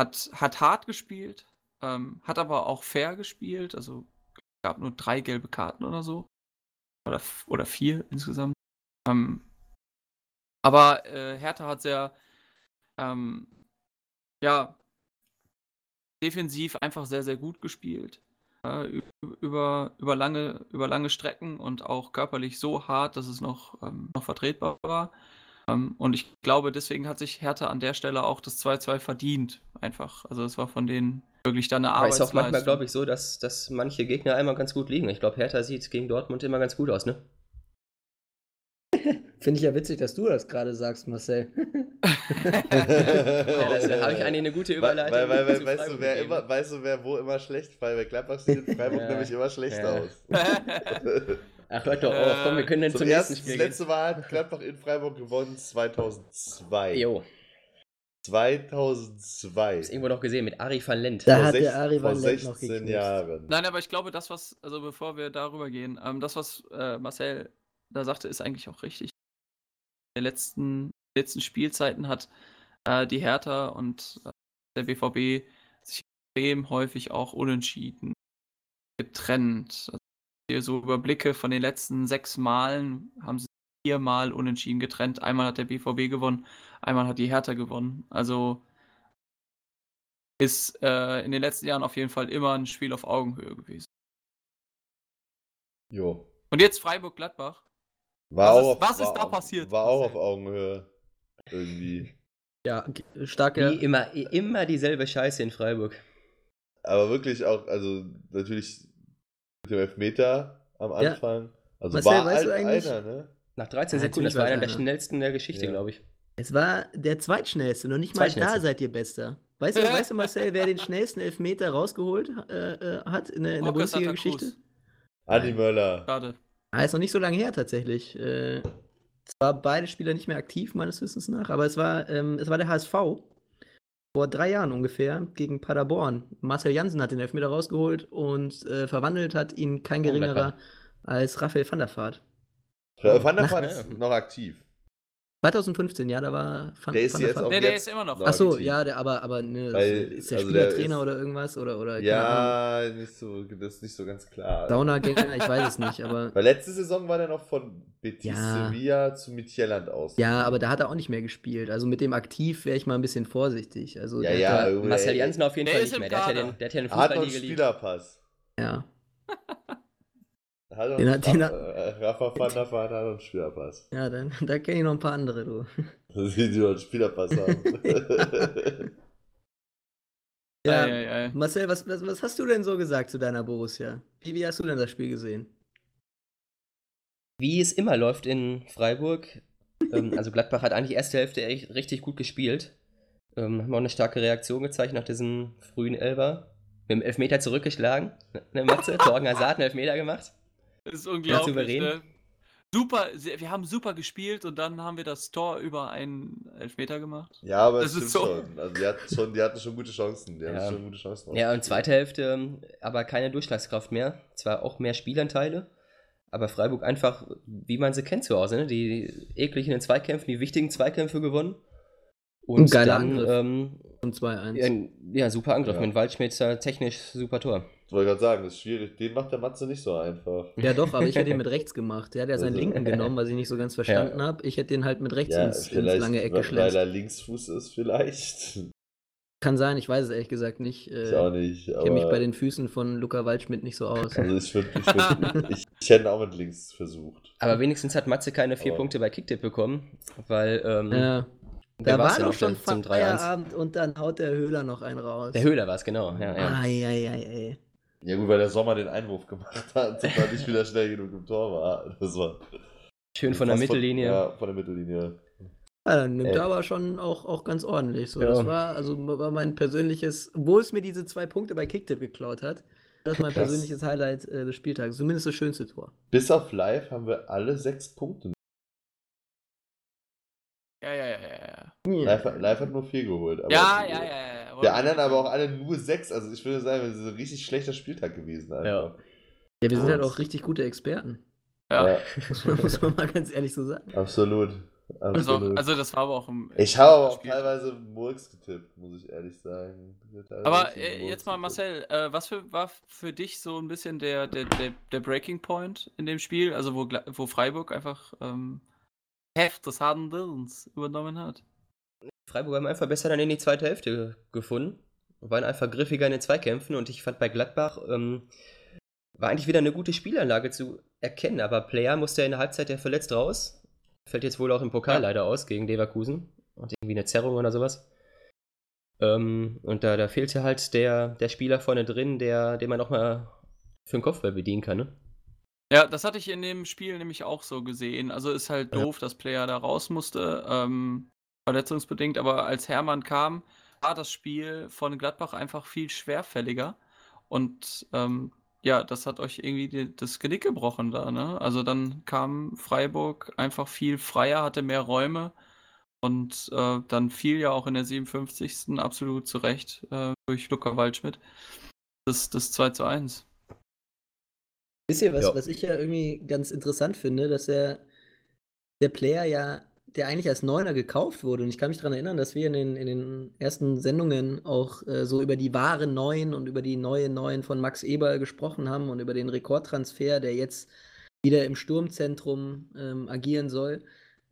hat, hat hart gespielt, ähm, hat aber auch fair gespielt. Also gab nur drei gelbe Karten oder so. Oder, oder vier insgesamt. Ähm, aber äh, Hertha hat sehr, ähm, ja, defensiv einfach sehr, sehr gut gespielt. Äh, über, über, lange, über lange Strecken und auch körperlich so hart, dass es noch, ähm, noch vertretbar war. Ähm, und ich glaube, deswegen hat sich Hertha an der Stelle auch das 2-2 verdient. Einfach. Also es war von denen wirklich dann eine Aber ist auch manchmal, glaube ich, so, dass, dass manche Gegner einmal ganz gut liegen. Ich glaube, Hertha sieht gegen Dortmund immer ganz gut aus, ne? Finde ich ja witzig, dass du das gerade sagst, Marcel. Ja, das, da habe ich eigentlich eine gute Überleitung. weil, weil, weil weißt, du, Freiburg wer immer, weißt du, wer wo immer schlecht Freiburg Gladbach sieht in Freiburg Ja. nämlich immer schlecht Ja. aus. Ach, hört doch auf, komm, wir können dann Zum zum, ersten, nächsten das Spiel gehen. letzte Mal hat Gladbach in Freiburg gewonnen 2002. Jo, 2002. ist irgendwo noch gesehen mit Ari van Lent. Da Vor hat der sech- Ari van Lent noch 16 geknipst. Jahren. Nein, aber ich glaube, das, was, also bevor wir darüber gehen, ähm, das, was äh, Marcel da sagte, ist eigentlich auch richtig. In den letzten, letzten Spielzeiten hat äh, die Hertha und äh, der BVB sich extrem häufig auch unentschieden getrennt. Also, hier so Überblicke von den letzten sechs Malen haben sie viermal unentschieden getrennt. Einmal hat der BVB gewonnen, einmal hat die Hertha gewonnen. Also ist äh, in den letzten Jahren auf jeden Fall immer ein Spiel auf Augenhöhe gewesen. Jo. Und jetzt Freiburg-Gladbach. War Was auch ist- auf, was ist da passiert? War auch auf Augenhöhe. Irgendwie. Ja, starke. Wie immer, immer dieselbe Scheiße in Freiburg. Aber wirklich auch, also natürlich mit dem Elfmeter am Ja. Anfang. Also Marcel, war weißt du ein, eigentlich- einer, ne? Nach 13 Ja, Sekunden, das war einer der schnellsten der Geschichte, Ja. glaube ich. Es war der zweitschnellste, noch nicht mal da seid ihr Bester. Weißt du, weißt du, Marcel, wer den schnellsten Elfmeter rausgeholt äh, äh, hat in der, in der Bundesliga-Geschichte? Adi Möller. Schade. Ah, ist noch nicht so lange her tatsächlich. Äh, zwar beide Spieler nicht mehr aktiv, meines Wissens nach, aber es war, ähm, es war der HSV. Vor drei Jahren ungefähr gegen Paderborn. Marcel Jansen hat den Elfmeter rausgeholt und äh, verwandelt hat ihn kein Oh, geringerer als Raphael van der Vaart. Van der Vaart ist noch aktiv. 2015, ja, da war Van, Der ist Van jetzt Vaart. auch Nee, der jetzt ist immer noch. Ach so, ja, der, aber, aber ne, Weil, ist der also der Spielertrainer ist- oder irgendwas? Oder, oder Ja, nicht so, das ist nicht so ganz klar. Saunagänger, ich weiß es nicht, aber Weil letzte Saison war der noch von Betis Ja. Sevilla zu Midtjylland aus. ja, aber da hat er auch nicht mehr gespielt. Also mit dem aktiv wäre ich mal ein bisschen vorsichtig. Also Ja, der ja, Junge, Marcel. Janssen auf jeden Der Fall ist nicht im mehr. Der hat ja den, der hat ja den hat noch einen Fußball Spielerpass. da, ja. Hat noch Den hat- den Rafa, äh, Rafa van der Vaart hat einen Spielerpass. Ja, dann, da kenne ich noch ein paar andere, du. Die noch einen Spielerpass haben. Ja, Ei, ei, ei. Marcel, was, was, was hast du denn so gesagt zu deiner Borussia? Wie, wie hast du denn das Spiel gesehen? Wie es immer läuft in Freiburg. ähm, also Gladbach hat eigentlich erste Hälfte richtig gut gespielt. Ähm, haben auch eine starke Reaktion gezeigt nach diesem frühen Elfer. Mit dem Elfmeter zurückgeschlagen. Ne, Matze? Torgen Hazard hat einen Elfmeter gemacht. Das ist unglaublich. souverän. Ne? Super, wir haben super gespielt und dann haben wir das Tor über einen Elfmeter gemacht. ja, aber Das es ist so. schon. Also die hatten schon, die hatten schon gute Chancen. Die Ja. hatten schon gute Chancen. Ja, und zweite Hälfte ähm, aber keine Durchschlagskraft mehr. Zwar auch mehr Spielanteile, aber Freiburg einfach, wie man sie kennt zu Hause, ne? die ekligen Zweikämpfen, die wichtigen Zweikämpfe gewonnen. Und Ein geiler dann, Angriff. ähm, Um 2-1. ja, ja, super Angriff Ja. mit Waldschmidt, äh, technisch super Tor. Ich wollte gerade sagen, das ist schwierig. Den macht der Matze nicht so einfach. Ja, doch, aber ich hätte ihn mit rechts gemacht. Der hat ja seinen Also- linken genommen, was ich nicht so ganz verstanden habe. Ich hätte den halt mit rechts Ja, ins, ins vielleicht, lange Eck weil geschlänzt. er Linksfuß ist, vielleicht. Kann sein, ich weiß es ehrlich gesagt nicht. Äh, Ich auch nicht. ich kenne mich bei den Füßen von Luca Waldschmidt nicht so aus. Also ich würde, ich, würd, ich, ich hätte auch mit links versucht. Aber wenigstens hat Matze keine vier Aber- Punkte bei Kicktipp bekommen, weil ähm, Ja, da war doch noch schon zum 3-1. Feierabend und dann haut der Höhler noch einen raus. Der Höhler war es, genau. Ja, ja. Ei, ei, ei. Ja gut, weil der Sommer den Einwurf gemacht hat und dann nicht wieder schnell genug im Tor war. Das war Schön von der Mittellinie. ja, von der Mittellinie. Ja, dann nimmt er aber schon auch, auch ganz ordentlich. So, Ja. Das war also war mein persönliches, obwohl es mir diese zwei Punkte bei Kicktipp geklaut hat, das ist mein Krass. persönliches Highlight äh, des Spieltags. Zumindest das schönste Tor. Bis auf live haben wir alle sechs Punkte. Ja, ja, ja, ja. Live, live hat nur vier geholt. Aber Ja, ja, ja. ja, ja. Der anderen aber auch alle nur sechs. Also ich würde sagen, das ist ein richtig schlechter Spieltag gewesen. Einfach. Ja, wir sind halt auch richtig gute Experten. Ja. Ja, Muss man, mal ganz ehrlich so sagen. absolut. Also, absolut. also das war aber auch im. ich habe aber auch Spiel. teilweise Murks getippt, muss ich ehrlich sagen. Aber äh, jetzt mal. Marcel, äh, was für, war für dich so ein bisschen der, der, der, der Breaking Point in dem Spiel, also wo, wo Freiburg einfach ähm, Heft des Handelns übernommen hat? Freiburg haben einfach besser dann in die zweite Hälfte gefunden. Waren einfach griffiger in den Zweikämpfen und ich fand bei Gladbach ähm, war eigentlich wieder eine gute Spielanlage zu erkennen, aber Player musste ja in der Halbzeit ja verletzt raus. Fällt jetzt wohl auch im Pokal Ja. leider aus gegen Leverkusen. Und irgendwie eine Zerrung oder sowas. Ähm, und da, da fehlte halt der, der Spieler vorne drin, der, den man auch mal für den Kopfball bedienen kann. Ne? Ja, das hatte ich in dem Spiel nämlich auch so gesehen. Also ist halt Ja. doof, dass Player da raus musste, ähm, verletzungsbedingt, aber als Hermann kam, war das Spiel von Gladbach einfach viel schwerfälliger. Und ähm, ja, das hat euch irgendwie die, das Genick gebrochen da, ne? Also dann kam Freiburg einfach viel freier, hatte mehr Räume und äh, dann fiel ja auch in der 57. absolut zurecht äh, durch Luca Waldschmidt das, das 2 zu 1. Wisst ihr, was, Ja. was ich ja irgendwie ganz interessant finde, dass der, der Player ja, der eigentlich als Neuner gekauft wurde. Und ich kann mich daran erinnern, dass wir in den, in den ersten Sendungen auch äh, so über die wahren Neuen und über die neue Neuen von Max Eberl gesprochen haben und über den Rekordtransfer, der jetzt wieder im Sturmzentrum ähm, agieren soll.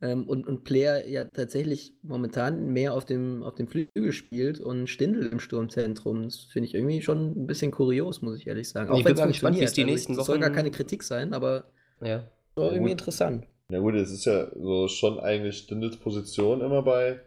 Ähm, und, und Player ja tatsächlich momentan mehr auf dem, auf dem Flügel spielt und Stindl im Sturmzentrum. Das finde ich irgendwie schon ein bisschen kurios, muss ich ehrlich sagen. Ich bin wenn's mal gespannt, wie es die nächsten ich, das soll gar Wochen- keine Kritik sein, aber Ja. irgendwie gut. interessant. Na gut, es ist ja so schon eigentlich Stindels Position immer bei,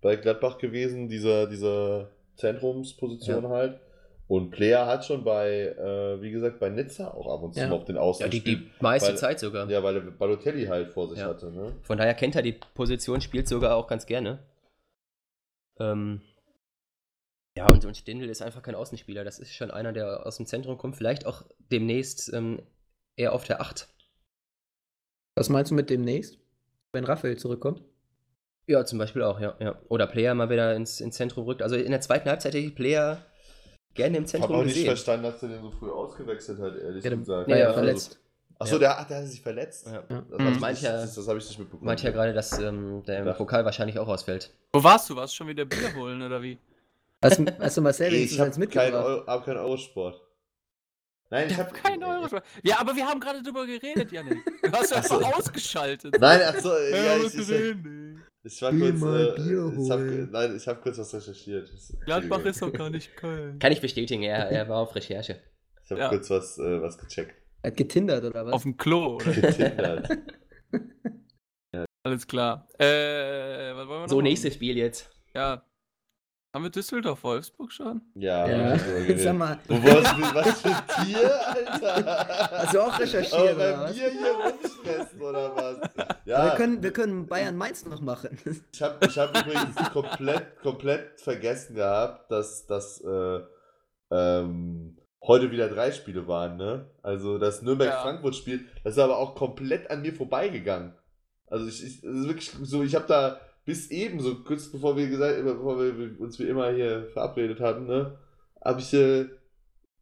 bei Gladbach gewesen, dieser, dieser Zentrumsposition halt. Und Player hat schon bei, äh, wie gesagt, bei Nizza auch ab und zu Ja. auf den Außen Ja, die, die meiste weil- Zeit sogar. Ja, weil er Balotelli halt vor sich Ja. hatte, ne? Von daher kennt er die Position, spielt sogar auch ganz gerne. Ähm, ja, und, und Stindl ist einfach kein Außenspieler. Das ist schon einer, der aus dem Zentrum kommt. Vielleicht auch demnächst ähm, eher auf der 8. Was meinst du mit demnächst? Wenn Raphael zurückkommt? Ja, zum Beispiel auch, ja. ja. Oder Player mal wieder ins, ins Zentrum rückt. Also in der zweiten Halbzeit hätte ich Player gerne im Ich habe Zentrum auch nicht gesehen. verstanden, dass er den so früh ausgewechselt hat, ehrlich Ja, der- gesagt. war ja ja, verletzt. Achso, Ja. der, der hat sich verletzt. Ja. Ja. Das, Mhm. hab ich Mancher- nicht, das, das habe ich nicht mitbekommen. Meinte ja gerade, dass ähm, der Ja. Pokal wahrscheinlich auch ausfällt. Wo warst du? Warst du schon wieder Bier holen oder wie? Hast, du- hast du Marcel ich habe eins keinen mitgebracht? Euro, hab keinen Eurosport. Nein, ich Ich habe habe keinen Euro. Ja, aber wir haben gerade drüber geredet, Janik. Du hast ja Ach so. einfach ausgeschaltet. Nein, ach so, Ja, ja, ich, ich, gesehen, ich war kurz. Äh, ich hab, nein, ich habe kurz was recherchiert. Gladbach ist doch gar nicht Köln. Kann ich bestätigen, er, er war auf Recherche. Ich habe Ja. kurz was, äh, was gecheckt. Er hat getindert oder was? Auf dem Klo, oder? Getindert. Alles klar. Äh, was wollen wir noch So, machen? nächstes Spiel jetzt. Ja. Haben wir Düsseldorf-Wolfsburg schon? ja, ja, sag mal, Wo warst du, was für ein Tier, Alter? Hast du auch recherchiert, Aber oder beim was? Bier hier rumfressen, oder was? wir, Ja, können, wir können Bayern Mainz noch machen. ich habe ich hab übrigens komplett, komplett vergessen gehabt, dass, dass äh, ähm, heute wieder drei Spiele waren, ne? Also das Nürnberg-Frankfurt-Spiel, das ist aber auch komplett an mir vorbeigegangen. Also ich, ich das ist wirklich so, ich habe da bis eben, so kurz bevor wir gesagt, bevor wir uns wie immer hier verabredet hatten, ne, habe ich äh,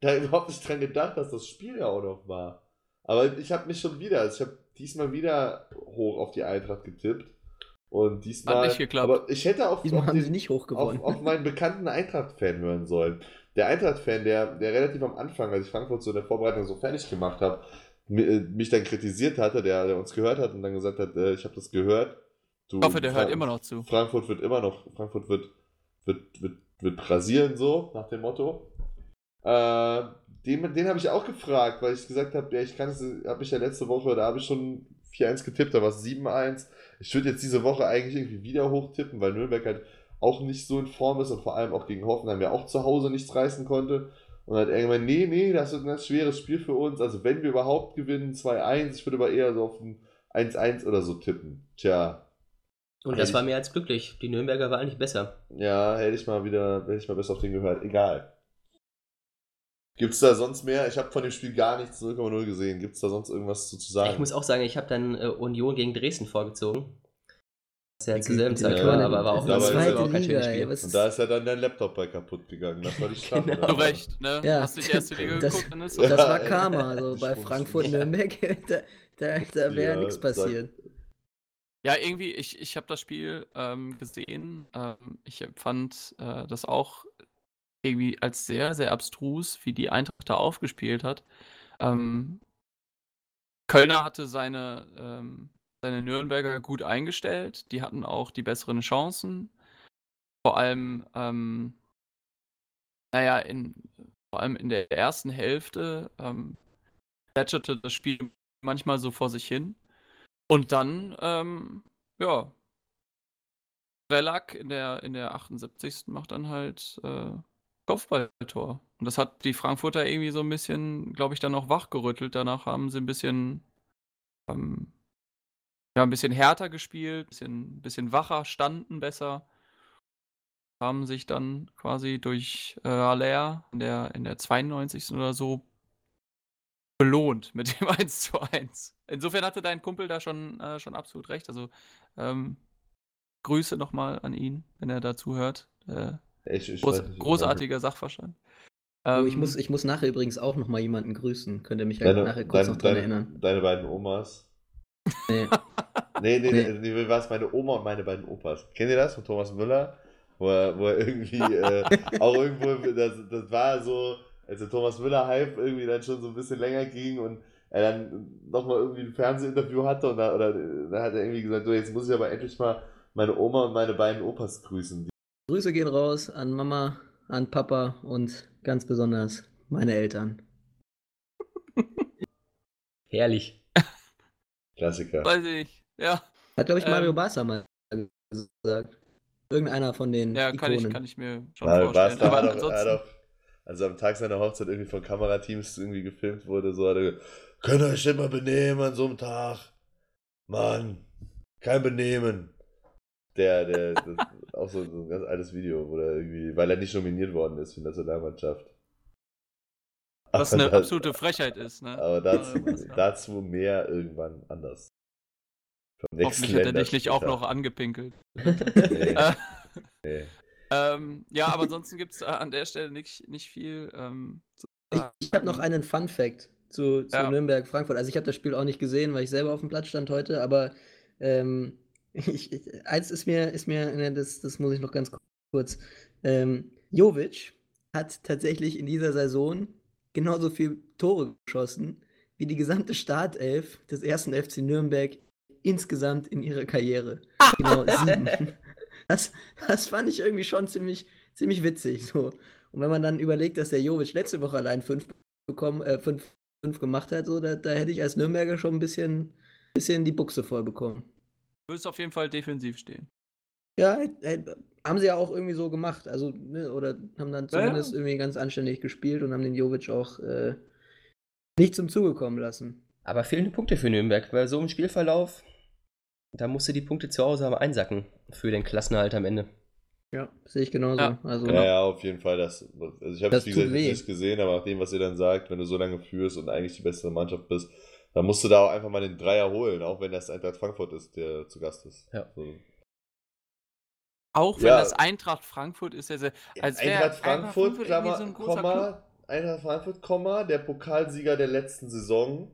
da überhaupt nicht dran gedacht, dass das Spiel ja auch noch war. Aber ich habe mich schon wieder, also ich habe diesmal wieder hoch auf die Eintracht getippt. Und diesmal. nicht geklappt. Aber ich hätte auf, Diesmal auf, haben den, sie nicht hochgewonnen. auf, auf meinen bekannten Eintracht-Fan hören sollen. Der Eintracht-Fan, der, der relativ am Anfang, als ich Frankfurt so in der Vorbereitung so fertig gemacht habe, äh, mich dann kritisiert hatte, der, der uns gehört hat und dann gesagt hat, äh, ich habe das gehört. Du, Ich hoffe, der hört Fra- immer noch zu. Frankfurt wird immer noch, Frankfurt wird, wird, wird, wird rasieren, so, nach dem Motto. Äh, den den habe ich auch gefragt, weil ich gesagt habe, ja, ich kann es, habe ich ja letzte Woche, da habe ich schon 4-1 getippt, da war es 7-1. Ich würde jetzt diese Woche eigentlich irgendwie wieder hochtippen, weil Nürnberg halt auch nicht so in Form ist und vor allem auch gegen Hoffenheim ja auch zu Hause nichts reißen konnte. Und hat er gemeint, nee, nee, das ist ein ganz schweres Spiel für uns. Also wenn wir überhaupt gewinnen, 2-1, ich würde aber eher so auf ein 1-1 oder so tippen. Tja, Und das war mehr als glücklich. Die Nürnberger waren eigentlich besser. Ja, hätte ich mal wieder, hätte ich mal besser auf den gehört. Egal. Gibt's da sonst mehr? Ich habe von dem Spiel gar nichts 0,0 gesehen. Gibt's da sonst irgendwas zu, zu sagen? Ich muss auch sagen, ich habe dann äh, Union gegen Dresden vorgezogen. Was ja Die- zur selben Zeit war, aber war auch, das der war zweiten auch kein schönes Spiel. Und da ist ja dann dein Laptop bei kaputt gegangen. Das war die Strafe. Genau. Zu Recht, ne? Ja. Hast du die erste Liga Das- geguckt, dann ist Ja, Das war. Karma. Also bei. Frankfurt-Nürnberg, da, da, da wäre Ja, nichts sag- passiert. Ja, irgendwie, ich, ich habe das Spiel ähm, gesehen. Ähm, ich fand äh, das auch irgendwie als sehr, sehr abstrus, wie die Eintracht da aufgespielt hat. Ähm, Kölner hatte seine, ähm, seine Nürnberger gut eingestellt. Die hatten auch die besseren Chancen. Vor allem, ähm, naja, in, vor allem in der ersten Hälfte ähm, plätscherte das Spiel manchmal so vor sich hin. Und dann, ähm, ja, Relak in der, in der 78. macht dann halt äh, Kopfballtor. Und das hat die Frankfurter irgendwie so ein bisschen, glaube ich, dann auch wachgerüttelt. Danach haben sie ein bisschen, ähm, ja, ein bisschen härter gespielt, ein bisschen, bisschen wacher, standen besser. Haben sich dann quasi durch äh, Aller in der, in der 92. oder so belohnt mit dem 1 zu 1. Insofern hatte dein Kumpel da schon, äh, schon absolut recht. Also ähm, Grüße nochmal an ihn, wenn er dazu hört. Äh, Ich, ich groß, großartiger Sachverstand. Oh, ich, Ähm, muss, ich muss nachher übrigens auch noch mal jemanden grüßen. Könnt ihr mich Deine, nachher kurz deine, noch dran deine, erinnern? deine beiden Omas. Nee. Nee, nee, Nee. nee, es meine Oma und meine beiden Opas. Kennt ihr das von Thomas Müller? Wo er, wo er irgendwie äh, auch irgendwo, das, das war so, als der Thomas Müller-Hype irgendwie dann schon so ein bisschen länger ging und er dann nochmal irgendwie ein Fernsehinterview hatte und da, oder, da hat er irgendwie gesagt, so jetzt muss ich aber endlich mal meine Oma und meine beiden Opas grüßen. Grüße gehen raus an Mama, an Papa und ganz besonders meine Eltern. Herrlich. Klassiker. Weiß ich nicht. Ja, Hat, glaube ich, Ähm. Mario Basler mal gesagt. Irgendeiner von den ja kann, ich, Ikonen. kann ich mir schon Weil vorstellen. Basta Aber hat doch, ansonsten, hat doch, also am Tag seiner Hochzeit irgendwie von Kamerateams irgendwie gefilmt wurde, so hat er gesagt, könnt ihr euch mal benehmen an so einem Tag? Mann, kein Benehmen. Der, der, das ist auch so, so ein ganz altes Video, wo er irgendwie, weil er nicht nominiert worden ist für die Nationalmannschaft. was Aber eine das- absolute Frechheit ist. Ne? Aber dazu, dazu mehr irgendwann anders. Vom nächsten Hoffentlich hat er dich nicht auch noch angepinkelt. Nee, Äh, nee. Ähm, ja, aber ansonsten gibt es an der Stelle nicht, nicht viel. Ähm, zu Ich, sagen. ich habe noch einen Fun Fact zu, zu Ja. Nürnberg-Frankfurt. Also ich habe das Spiel auch nicht gesehen, weil ich selber auf dem Platz stand heute, aber ähm, ich, ich, eins ist mir, ist mir, ne, das, das muss ich noch ganz kurz. Ähm, Jovic hat tatsächlich in dieser Saison genauso viel Tore geschossen wie die gesamte Startelf des ersten FC Nürnberg insgesamt in ihrer Karriere. Genau, sieben. Das, das fand ich irgendwie schon ziemlich, ziemlich witzig. So. Und wenn man dann überlegt, dass der Jovic letzte Woche allein fünf bekommen, äh, fünf, fünf gemacht hat, so, da, da hätte ich als Nürnberger schon ein bisschen, bisschen die Buchse voll bekommen. Du wirst auf jeden Fall defensiv stehen. Ja, äh, haben sie ja auch irgendwie so gemacht. Also, ne, oder haben dann Ja, ja. zumindest irgendwie ganz anständig gespielt und haben den Jovic auch äh, nicht zum Zuge kommen lassen. Aber fehlende Punkte für Nürnberg, weil so im Spielverlauf, da musst du die Punkte zu Hause aber einsacken für den Klassenerhalt am Ende. Ja, sehe ich genauso. Ja. Also, Ja, ja, auf jeden Fall. Das, also ich habe Das es wie gesagt nicht gesehen, aber nach dem, was ihr dann sagt, wenn du so lange führst und eigentlich die bessere Mannschaft bist, dann musst du da auch einfach mal den Dreier holen, auch wenn das Eintracht Frankfurt ist, der zu Gast ist. Ja. So. Auch wenn Ja. das Eintracht Frankfurt ist, also, als Eintracht Frankfurt, irgendwie Klammer, so Club. Komma, Eintracht Frankfurt, Komma, der Pokalsieger der letzten Saison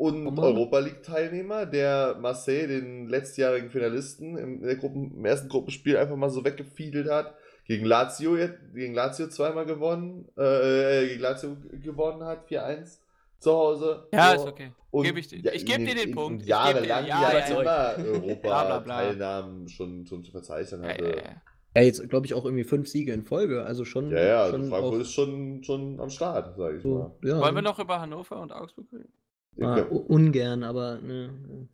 und Komma. Europa League-Teilnehmer, der Marseille, den letztjährigen Finalisten, im, in der Gruppen, im ersten Gruppenspiel einfach mal so weggefiedelt hat. Gegen Lazio, jetzt- gegen Lazio zweimal gewonnen, äh, gegen Lazio gewonnen hat, 4-1 zu Hause. Ja, So. ist okay. Und Geb ich ja, Ich geb in dir den Punkt. Jahrelang geb dir- ja, ja, immer. Europa-Teilnahmen schon, schon zu verzeichnen Ja, hatte. ja, ja. ja, jetzt glaube ich auch irgendwie fünf Siege in Folge. Also schon. Ja, ja, also schon Frankfurt auch ist schon, schon am Start, sage ich mal. so, ja, Wollen wir noch über Hannover und Augsburg reden? Ah, Ja. ungern, aber ne,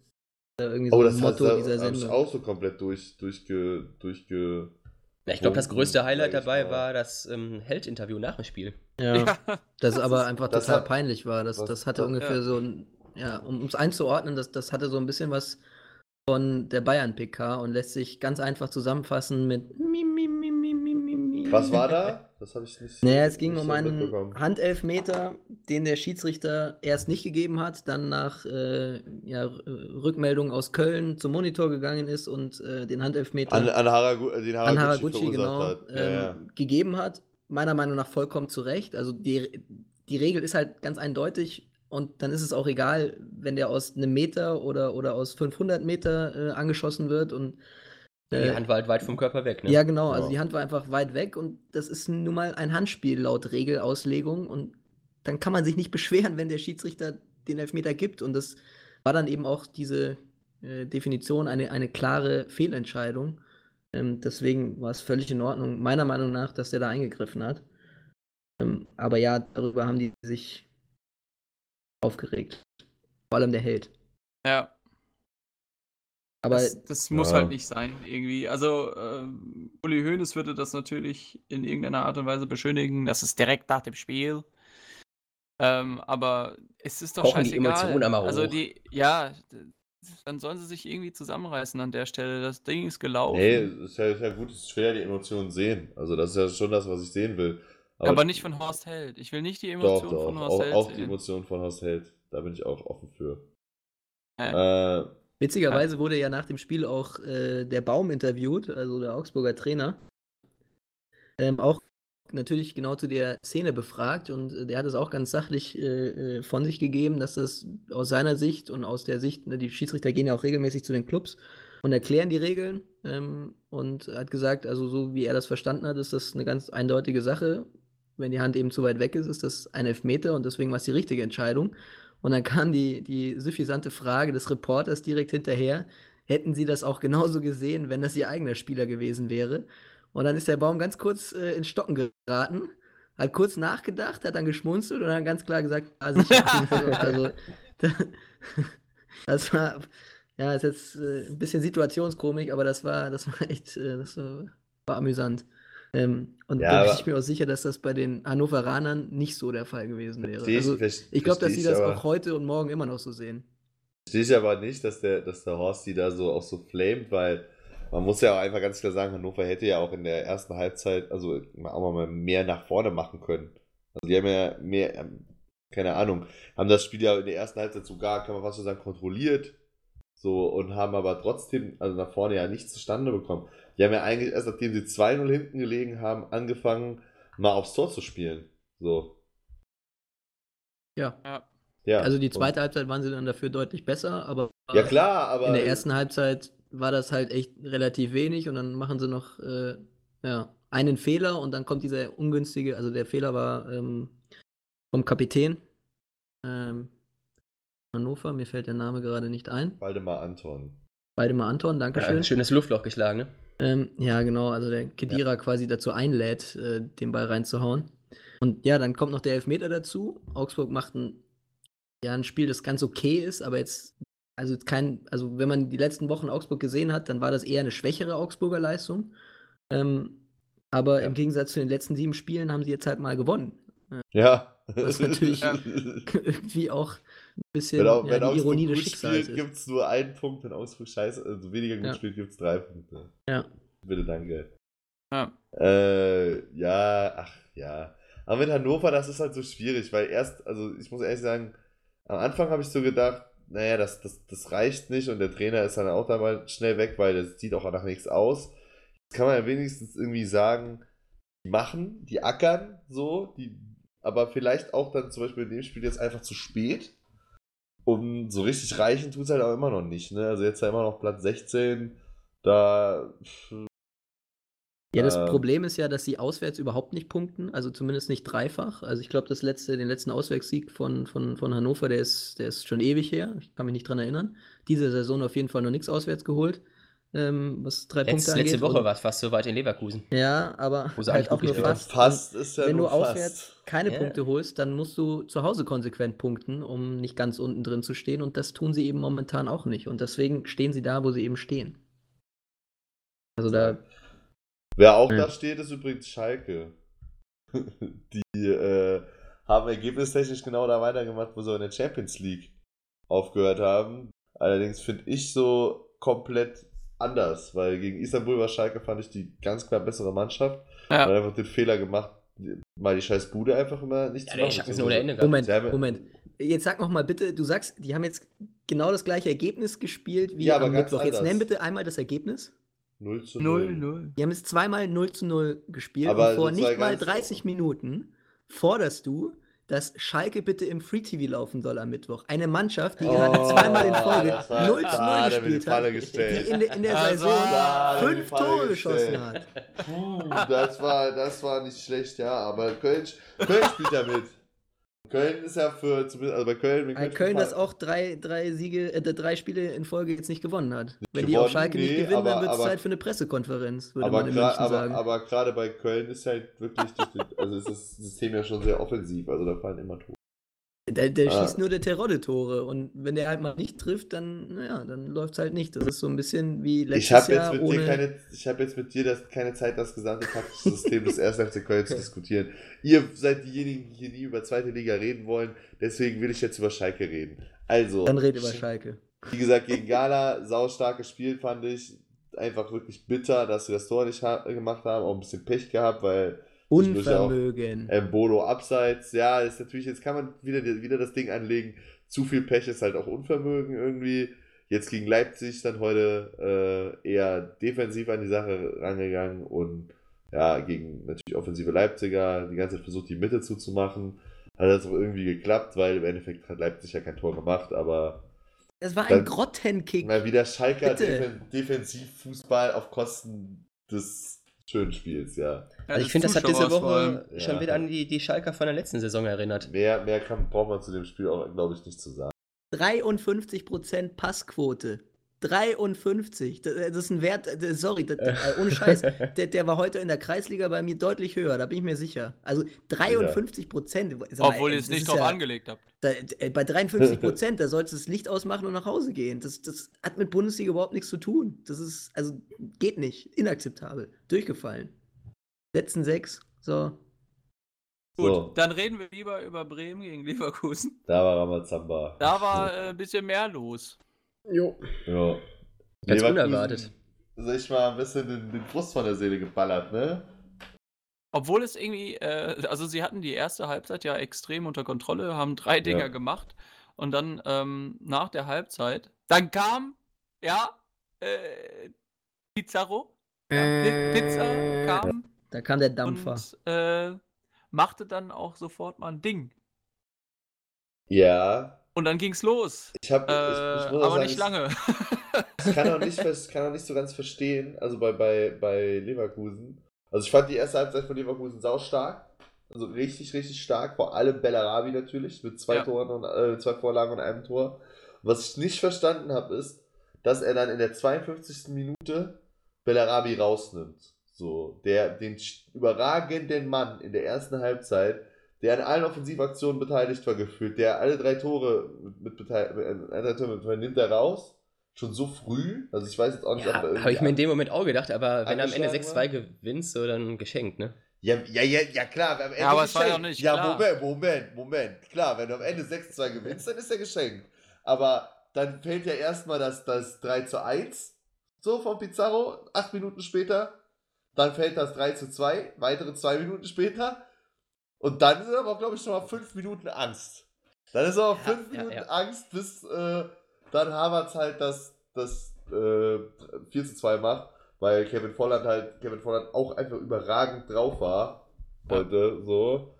da irgendwie so Oh, ein das Motto hat dieser Sendung. auch so komplett durch, durchge, durchge. Ja, ich glaube, das größte Highlight dabei war das ähm, Held-Interview nach dem Spiel. Ja, das, Das aber ist- einfach das total hat- peinlich war. Das, was- das hatte das- ungefähr ja. so ein, ja, um es einzuordnen, das, das hatte so ein bisschen was von der Bayern-PK und lässt sich ganz einfach zusammenfassen mit mi, mi, mi, mi, mi, mi, mi. Was war da? Das habe ich nicht. Naja, es ging um so einen. Handelfmeter, den der Schiedsrichter erst nicht gegeben hat, dann nach äh, ja, Rückmeldung aus Köln zum Monitor gegangen ist und äh, den Handelfmeter An, an Haragu den an Haraguchi, Haraguchi genau hat. ähm, Ja, ja. gegeben hat. Meiner Meinung nach vollkommen zu Recht. Also die, die Regel ist halt ganz eindeutig und dann ist es auch egal, wenn der aus einem Meter oder, oder aus 500 Meter äh, angeschossen wird und Die äh, Hand war halt weit vom Körper weg, ne? ja, genau. Also Ja. die Hand war einfach weit weg und das ist nun mal ein Handspiel laut Regelauslegung und dann kann man sich nicht beschweren, wenn der Schiedsrichter den Elfmeter gibt und das war dann eben auch diese äh, Definition eine, eine klare Fehlentscheidung. Ähm, deswegen war es völlig in Ordnung, meiner Meinung nach, dass der da eingegriffen hat. Ähm, aber ja, darüber haben die sich aufgeregt. Vor allem der Held. Ja, Aber das, das muss Ja. halt nicht sein, irgendwie. Also, ähm, Uli Hoeneß würde das natürlich in irgendeiner Art und Weise beschönigen. Das ist direkt nach dem Spiel. Ähm, aber es ist doch Kochen die scheißegal. Emotionen einmal Also, hoch. die, ja, dann sollen sie sich irgendwie zusammenreißen an der Stelle. Das Ding ist gelaufen. Nee, ist ja, ist ja gut, ich will ja die Emotionen sehen. Also, das ist ja schon das, was ich sehen will. aber, nicht von Horst Held. Ich will nicht die Emotionen doch. von Horst Auch, Held auch die sehen. Emotionen von Horst Held. Da bin ich auch offen für. Ja. Äh, Witzigerweise wurde ja nach dem Spiel auch äh, der Baum interviewt, also der Augsburger Trainer. Ähm, auch natürlich genau zu der Szene befragt und äh, der hat es auch ganz sachlich äh, äh, von sich gegeben, dass das aus seiner Sicht und aus der Sicht, ne, die Schiedsrichter gehen ja auch regelmäßig zu den Clubs und erklären die Regeln ähm, und hat gesagt, also so wie er das verstanden hat, ist das eine ganz eindeutige Sache. Wenn die Hand eben zu weit weg ist, ist das ein Elfmeter und deswegen war es die richtige Entscheidung. Und dann kam die, die suffisante Frage des Reporters direkt hinterher, hätten sie das auch genauso gesehen, wenn das ihr eigener Spieler gewesen wäre? Und dann ist der Baum ganz kurz äh, ins Stocken geraten, hat kurz nachgedacht, hat dann geschmunzelt und dann ganz klar gesagt, also, da, das war, ja, ist jetzt äh, ein bisschen Situationskomik, aber das war, das war echt, äh, das war, war amüsant. Ähm, und Ja, da bin ich mir auch sicher, dass das bei den Hannoveranern nicht so der Fall gewesen wäre. verstehe ich, Also, ich glaube, dass sie das aber- auch heute und morgen immer noch so sehen. Verstehe ich aber nicht, dass der, dass der Horst die da so auch so flamet, weil man muss ja auch einfach ganz klar sagen, Hannover hätte ja auch in der ersten Halbzeit, also auch mal mehr nach vorne machen können. Also die haben ja mehr, ähm, keine Ahnung, haben das Spiel ja in der ersten Halbzeit sogar, kann man fast schon sagen, kontrolliert. So, und haben aber trotzdem, also nach vorne ja nichts zustande bekommen. Die haben ja eigentlich erst, nachdem sie 2-0 hinten gelegen haben, angefangen, mal aufs Tor zu spielen. So. Ja. Ja. Also die und- zweite Halbzeit waren sie dann dafür deutlich besser, aber Ja, klar, aber. in der ersten Halbzeit war das halt echt relativ wenig und dann machen sie noch äh, ja, einen Fehler und dann kommt dieser ungünstige, also der Fehler war ähm, vom Kapitän ähm, Hannover, mir fällt der Name gerade nicht ein. Waldemar Anton. Beide mal Anton, Dankeschön. Ja, schönes Luftloch geschlagen, ne? Ähm, ja, genau, also der Kedira quasi dazu einlädt, äh, den Ball reinzuhauen. Und ja, dann kommt noch der Elfmeter dazu. Augsburg macht ein, ja, ein Spiel, das ganz okay ist, aber jetzt, also jetzt kein, also wenn man die letzten Wochen Augsburg gesehen hat, dann war das eher eine schwächere Augsburger Leistung. Ähm, aber Ja. im Gegensatz zu den letzten sieben Spielen haben sie jetzt halt mal gewonnen. Ja. Das ist natürlich Ja. Irgendwie auch ein bisschen Wenn, Au- ja, wenn die Augsburg Ironie gut des Schicksals spielt, gibt es nur einen Punkt. Wenn Augsburg scheiße, also weniger gut Ja. spielt, gibt es drei Punkte. Ja. Bitte, danke. Ja. Äh, ja, ach ja. Aber mit Hannover, das ist halt so schwierig, weil erst, also ich muss ehrlich sagen, am Anfang habe ich so gedacht, naja, das, das, das reicht nicht und der Trainer ist dann auch da mal schnell weg, weil das sieht auch nach nichts aus. Jetzt kann man ja wenigstens irgendwie sagen, die machen, die ackern so, die, aber vielleicht auch dann zum Beispiel in dem Spiel jetzt einfach zu spät. Und so richtig reichen tut es halt auch immer noch nicht. Ne? Also jetzt ja immer noch Platz 16, da Ja, das Ähm. Problem ist ja, dass sie auswärts überhaupt nicht punkten, also zumindest nicht dreifach. Also ich glaube, das letzte, den letzten Auswärtssieg von, von, von Hannover, der ist, der ist schon ewig her. Ich kann mich nicht dran erinnern. Diese Saison auf jeden Fall noch nichts auswärts geholt, ähm, was drei Letz, Punkte angeht. letzte Woche war es fast so weit in Leverkusen. Ja, aber Wo sie halt eigentlich auch nur fast. fast ist ja Wenn du auswärts keine Ja. Punkte holst, dann musst du zu Hause konsequent punkten, um nicht ganz unten drin zu stehen. Und das tun sie eben momentan auch nicht. Und deswegen stehen sie da, wo sie eben stehen. Also da, Wer auch Ja. da steht, ist übrigens Schalke. Die äh, haben ergebnistechnisch genau da weitergemacht, wo sie in der Champions League aufgehört haben. Allerdings finde ich so komplett anders, weil gegen Istanbul war Schalke, fand ich die ganz klar bessere Mannschaft. Ja. Und einfach den Fehler gemacht, mal die scheiß Bude einfach immer nicht Ja, zu machen. Schatten ist ohne Ende. Moment, haben- Moment. Jetzt sag noch mal bitte, du sagst, die haben jetzt genau das gleiche Ergebnis gespielt wie Ja, aber am ganz Mittwoch. Jetzt nenn bitte einmal das Ergebnis. 0 zu 0. 0-0. Die haben jetzt zweimal 0 zu 0 gespielt Aber und vor nicht mal ganz- 30 Minuten forderst du, dass Schalke bitte im Free TV laufen soll am Mittwoch. Eine Mannschaft, die gerade Oh, zweimal in Folge das war- 0 zu da 0 hat er mir die gespielt Falle hat, die in, der- in der Also, Saison fünf Tore geschossen hat. Puh, das war, das war nicht schlecht, ja, aber Köln, Köln spielt ja mit. Köln ist ja für, zumindest, also bei Köln, Weil Köln das auch drei, drei Siege, äh, drei Spiele in Folge jetzt nicht gewonnen hat. Wenn die auf gewonnen, Schalke nicht nee, gewinnen, dann aber- wird es Zeit für eine Pressekonferenz, würde aber man in München aber, sagen. aber gerade bei Köln ist halt wirklich, also ist das System ja schon sehr offensiv, also da fallen immer Tore. Der, der Ah. schießt nur der Terodde Tore und wenn der halt mal nicht trifft, dann, naja, dann läuft es halt nicht. Das ist so ein bisschen wie letztes Ich habe Jahr jetzt mit ohne. dir keine, ich habe jetzt mit dir das, keine Zeit, das gesamte taktische System des 1. FC Köln zu diskutieren. Ihr seid diejenigen, die hier nie über zweite Liga reden wollen, deswegen will ich jetzt über Schalke reden. Also, dann red über Schalke. Wie gesagt, gegen Gala, saustarkes Spiel fand ich. Einfach wirklich bitter, dass sie das Tor nicht ha gemacht haben. Auch ein bisschen Pech gehabt, weil zwischendurch ja auch, Unvermögen. Bolo abseits. Ja, ist natürlich, jetzt kann man wieder, wieder das Ding anlegen. Zu viel Pech ist halt auch Unvermögen irgendwie. Jetzt gegen Leipzig dann heute äh, eher defensiv an die Sache rangegangen und ja, gegen natürlich offensive Leipziger die ganze Zeit versucht, die Mitte zuzumachen. Hat das auch irgendwie geklappt, weil im Endeffekt hat Leipzig ja kein Tor gemacht, aber Das war dann- ein Grottenkick. Mal wieder Schalker. Defen Defensivfußball auf Kosten des schönen Spiels, ja. Also ich finde, das hat diese Woche Ja. schon wieder an die, die Schalker von der letzten Saison erinnert. Mehr, mehr kann, braucht man zu dem Spiel auch, glaube ich, nicht zu sagen. 53% Passquote. 53. Das, das ist ein Wert, äh, sorry, das, äh, ohne Scheiß. Der, der war heute in der Kreisliga bei mir deutlich höher, da bin ich mir sicher. Also 53 Prozent. Obwohl ihr es nicht drauf angelegt habt. Da, äh, bei 53 Prozent, da sollst du das Licht ausmachen und nach Hause gehen. Das, das hat mit Bundesliga überhaupt nichts zu tun. Das ist, also, geht nicht. Inakzeptabel. Durchgefallen. Letzten sechs. So. Gut, So. dann reden wir lieber über Bremen gegen Leverkusen. Da war Ramazamba. Da war äh, ein bisschen mehr los. Jo. Ja. Ganz Leverkusen, unerwartet. Sich mal ein bisschen den, den Frust von der Seele geballert, ne? Obwohl es irgendwie, äh, also sie hatten die erste Halbzeit ja extrem unter Kontrolle, haben drei Dinger Ja. gemacht und dann ähm, nach der Halbzeit, dann kam, ja, äh, Pizarro, ja, Pi- Pizza kam Da kam der Dampfer. und äh, machte dann auch sofort mal ein Ding. Ja, Und dann ging's los. ich habe. Äh, ich, ich aber sagen, nicht ich- lange. Ich kann auch nicht, kann auch nicht so ganz verstehen, also bei, bei, bei Leverkusen. Also ich fand die erste Halbzeit von Leverkusen sau stark. Also richtig, richtig stark. Vor allem Bellarabi natürlich, mit zwei Ja. Toren und äh, zwei Vorlagen und einem Tor. Was ich nicht verstanden habe, ist, dass er dann in der 52. Minute Bellarabi rausnimmt. So, der den überragenden Mann in der ersten Halbzeit, der an allen Offensivaktionen beteiligt war, gefühlt, der alle drei Tore mit, mit beteiligt, alle drei Tore mit, nimmt er raus. Schon so früh. Also ich weiß jetzt auch nicht, Ja, ob er irgendwie habe ich mir in dem Moment auch gedacht, aber wenn du am Ende angeschlagen 6-2 gewinnst, so dann geschenkt, ne? Ja, ja, ja, ja, klar. Am Ende Ja, aber es war ja nicht Ja, klar. Moment, Moment, Moment. Klar, wenn du am Ende 6-2 gewinnst, dann ist er geschenkt. Aber dann fällt ja erstmal das, das 3 zu 1 so von Pizarro, acht Minuten später. Dann fällt das 3 zu 2, weitere zwei Minuten später. Und dann ist aber, glaube ich, schon mal fünf Minuten Angst. Dann ist aber fünf ja, Minuten ja. Angst, bis äh, dann Havertz halt das, das äh, 4 zu 2 macht, weil Kevin Volland halt, Kevin Volland auch einfach überragend drauf war Ja. heute, so.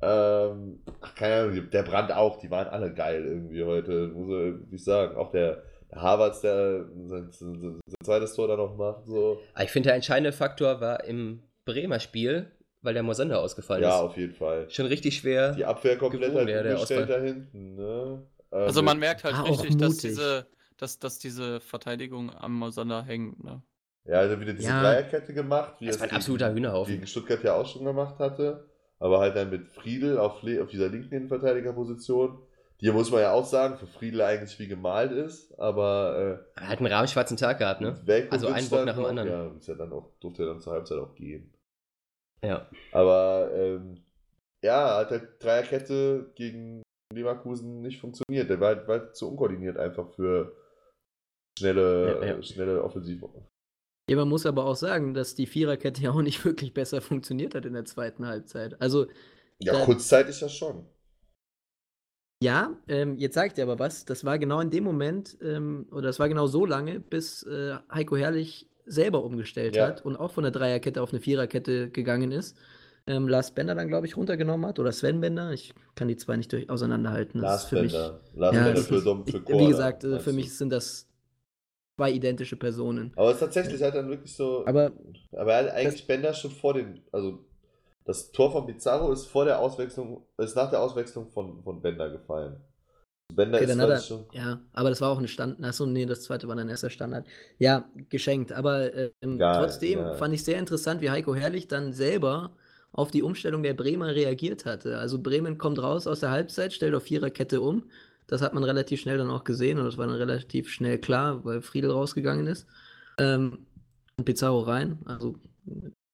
Ähm, ach, keine Ahnung, der Brand auch, die waren alle geil irgendwie heute, muss ich sagen. Auch der, Havertz, der sein, sein, sein zweites Tor da noch macht, so. Aber ich finde, der entscheidende Faktor war im Bremer Spiel, weil der Mosander ausgefallen Ja, ist. auf jeden Fall. Schon richtig schwer. Die Abwehr komplett halt ja, der umgestellt da hinten, ne? Äh, Also man merkt halt Ah, auch richtig, dass diese, dass, dass diese Verteidigung am Mosander hängt. Ne? Ja, also wieder diese Ja. Dreierkette gemacht, wie Das er war es ein absoluter Hühnerhaufen. gegen Stuttgart ja auch schon gemacht hatte. Aber halt dann mit Friedel auf, auf dieser linken Innenverteidigerposition, die muss man ja auch sagen, für Friedel eigentlich wie gemalt ist, aber Er hat einen rahmenschwarzen Tag gehabt, äh, ne? Also ein Bock nach dem anderen. Ja, ist ja dann auch, durfte ja dann zur Halbzeit auch gehen. Ja. Aber ähm, ja, hat halt Dreierkette gegen Leverkusen nicht funktioniert. Der war halt, war halt zu unkoordiniert einfach für schnelle, Ja, ja. schnelle Offensive. Ja, man muss aber auch sagen, dass die Viererkette ja auch nicht wirklich besser funktioniert hat in der zweiten Halbzeit. Also, Ja, Äh, kurzzeitig ja schon. ja, ähm, jetzt sag ich dir aber was. Das war genau in dem Moment, ähm, oder das war genau so lange, bis äh, Heiko Herrlich selber umgestellt Ja. hat und auch von der Dreierkette auf eine Viererkette gegangen ist. Ähm, Lars Bender dann, glaube ich, runtergenommen hat. Oder Sven Bender. Ich kann die zwei nicht durch auseinanderhalten. Das Lars für mich, Bender. Lars Ja, Bender das für, Dom, für ich, Korda, wie gesagt, meinst für mich sind das zwei identische Personen. Aber es ist tatsächlich halt dann wirklich so. Aber Aber er hat eigentlich Bender schon vor den. Also, das Tor von Pizarro ist vor der Auswechslung, ist nach der Auswechslung von, von Bender gefallen. Bender Okay, ist dann schon. ja, aber das war auch ein Stand. Achso, nee, das zweite war dann erster Standard. Ja, geschenkt. Aber ähm, Geil, trotzdem ja. fand ich sehr interessant, wie Heiko Herrlich dann selber auf die Umstellung der Bremer reagiert hatte. Also Bremen kommt raus aus der Halbzeit, stellt auf Viererkette um. Das hat man relativ schnell dann auch gesehen und das war dann relativ schnell klar, weil Friedel rausgegangen ist. Ähm, und Pizarro rein. Also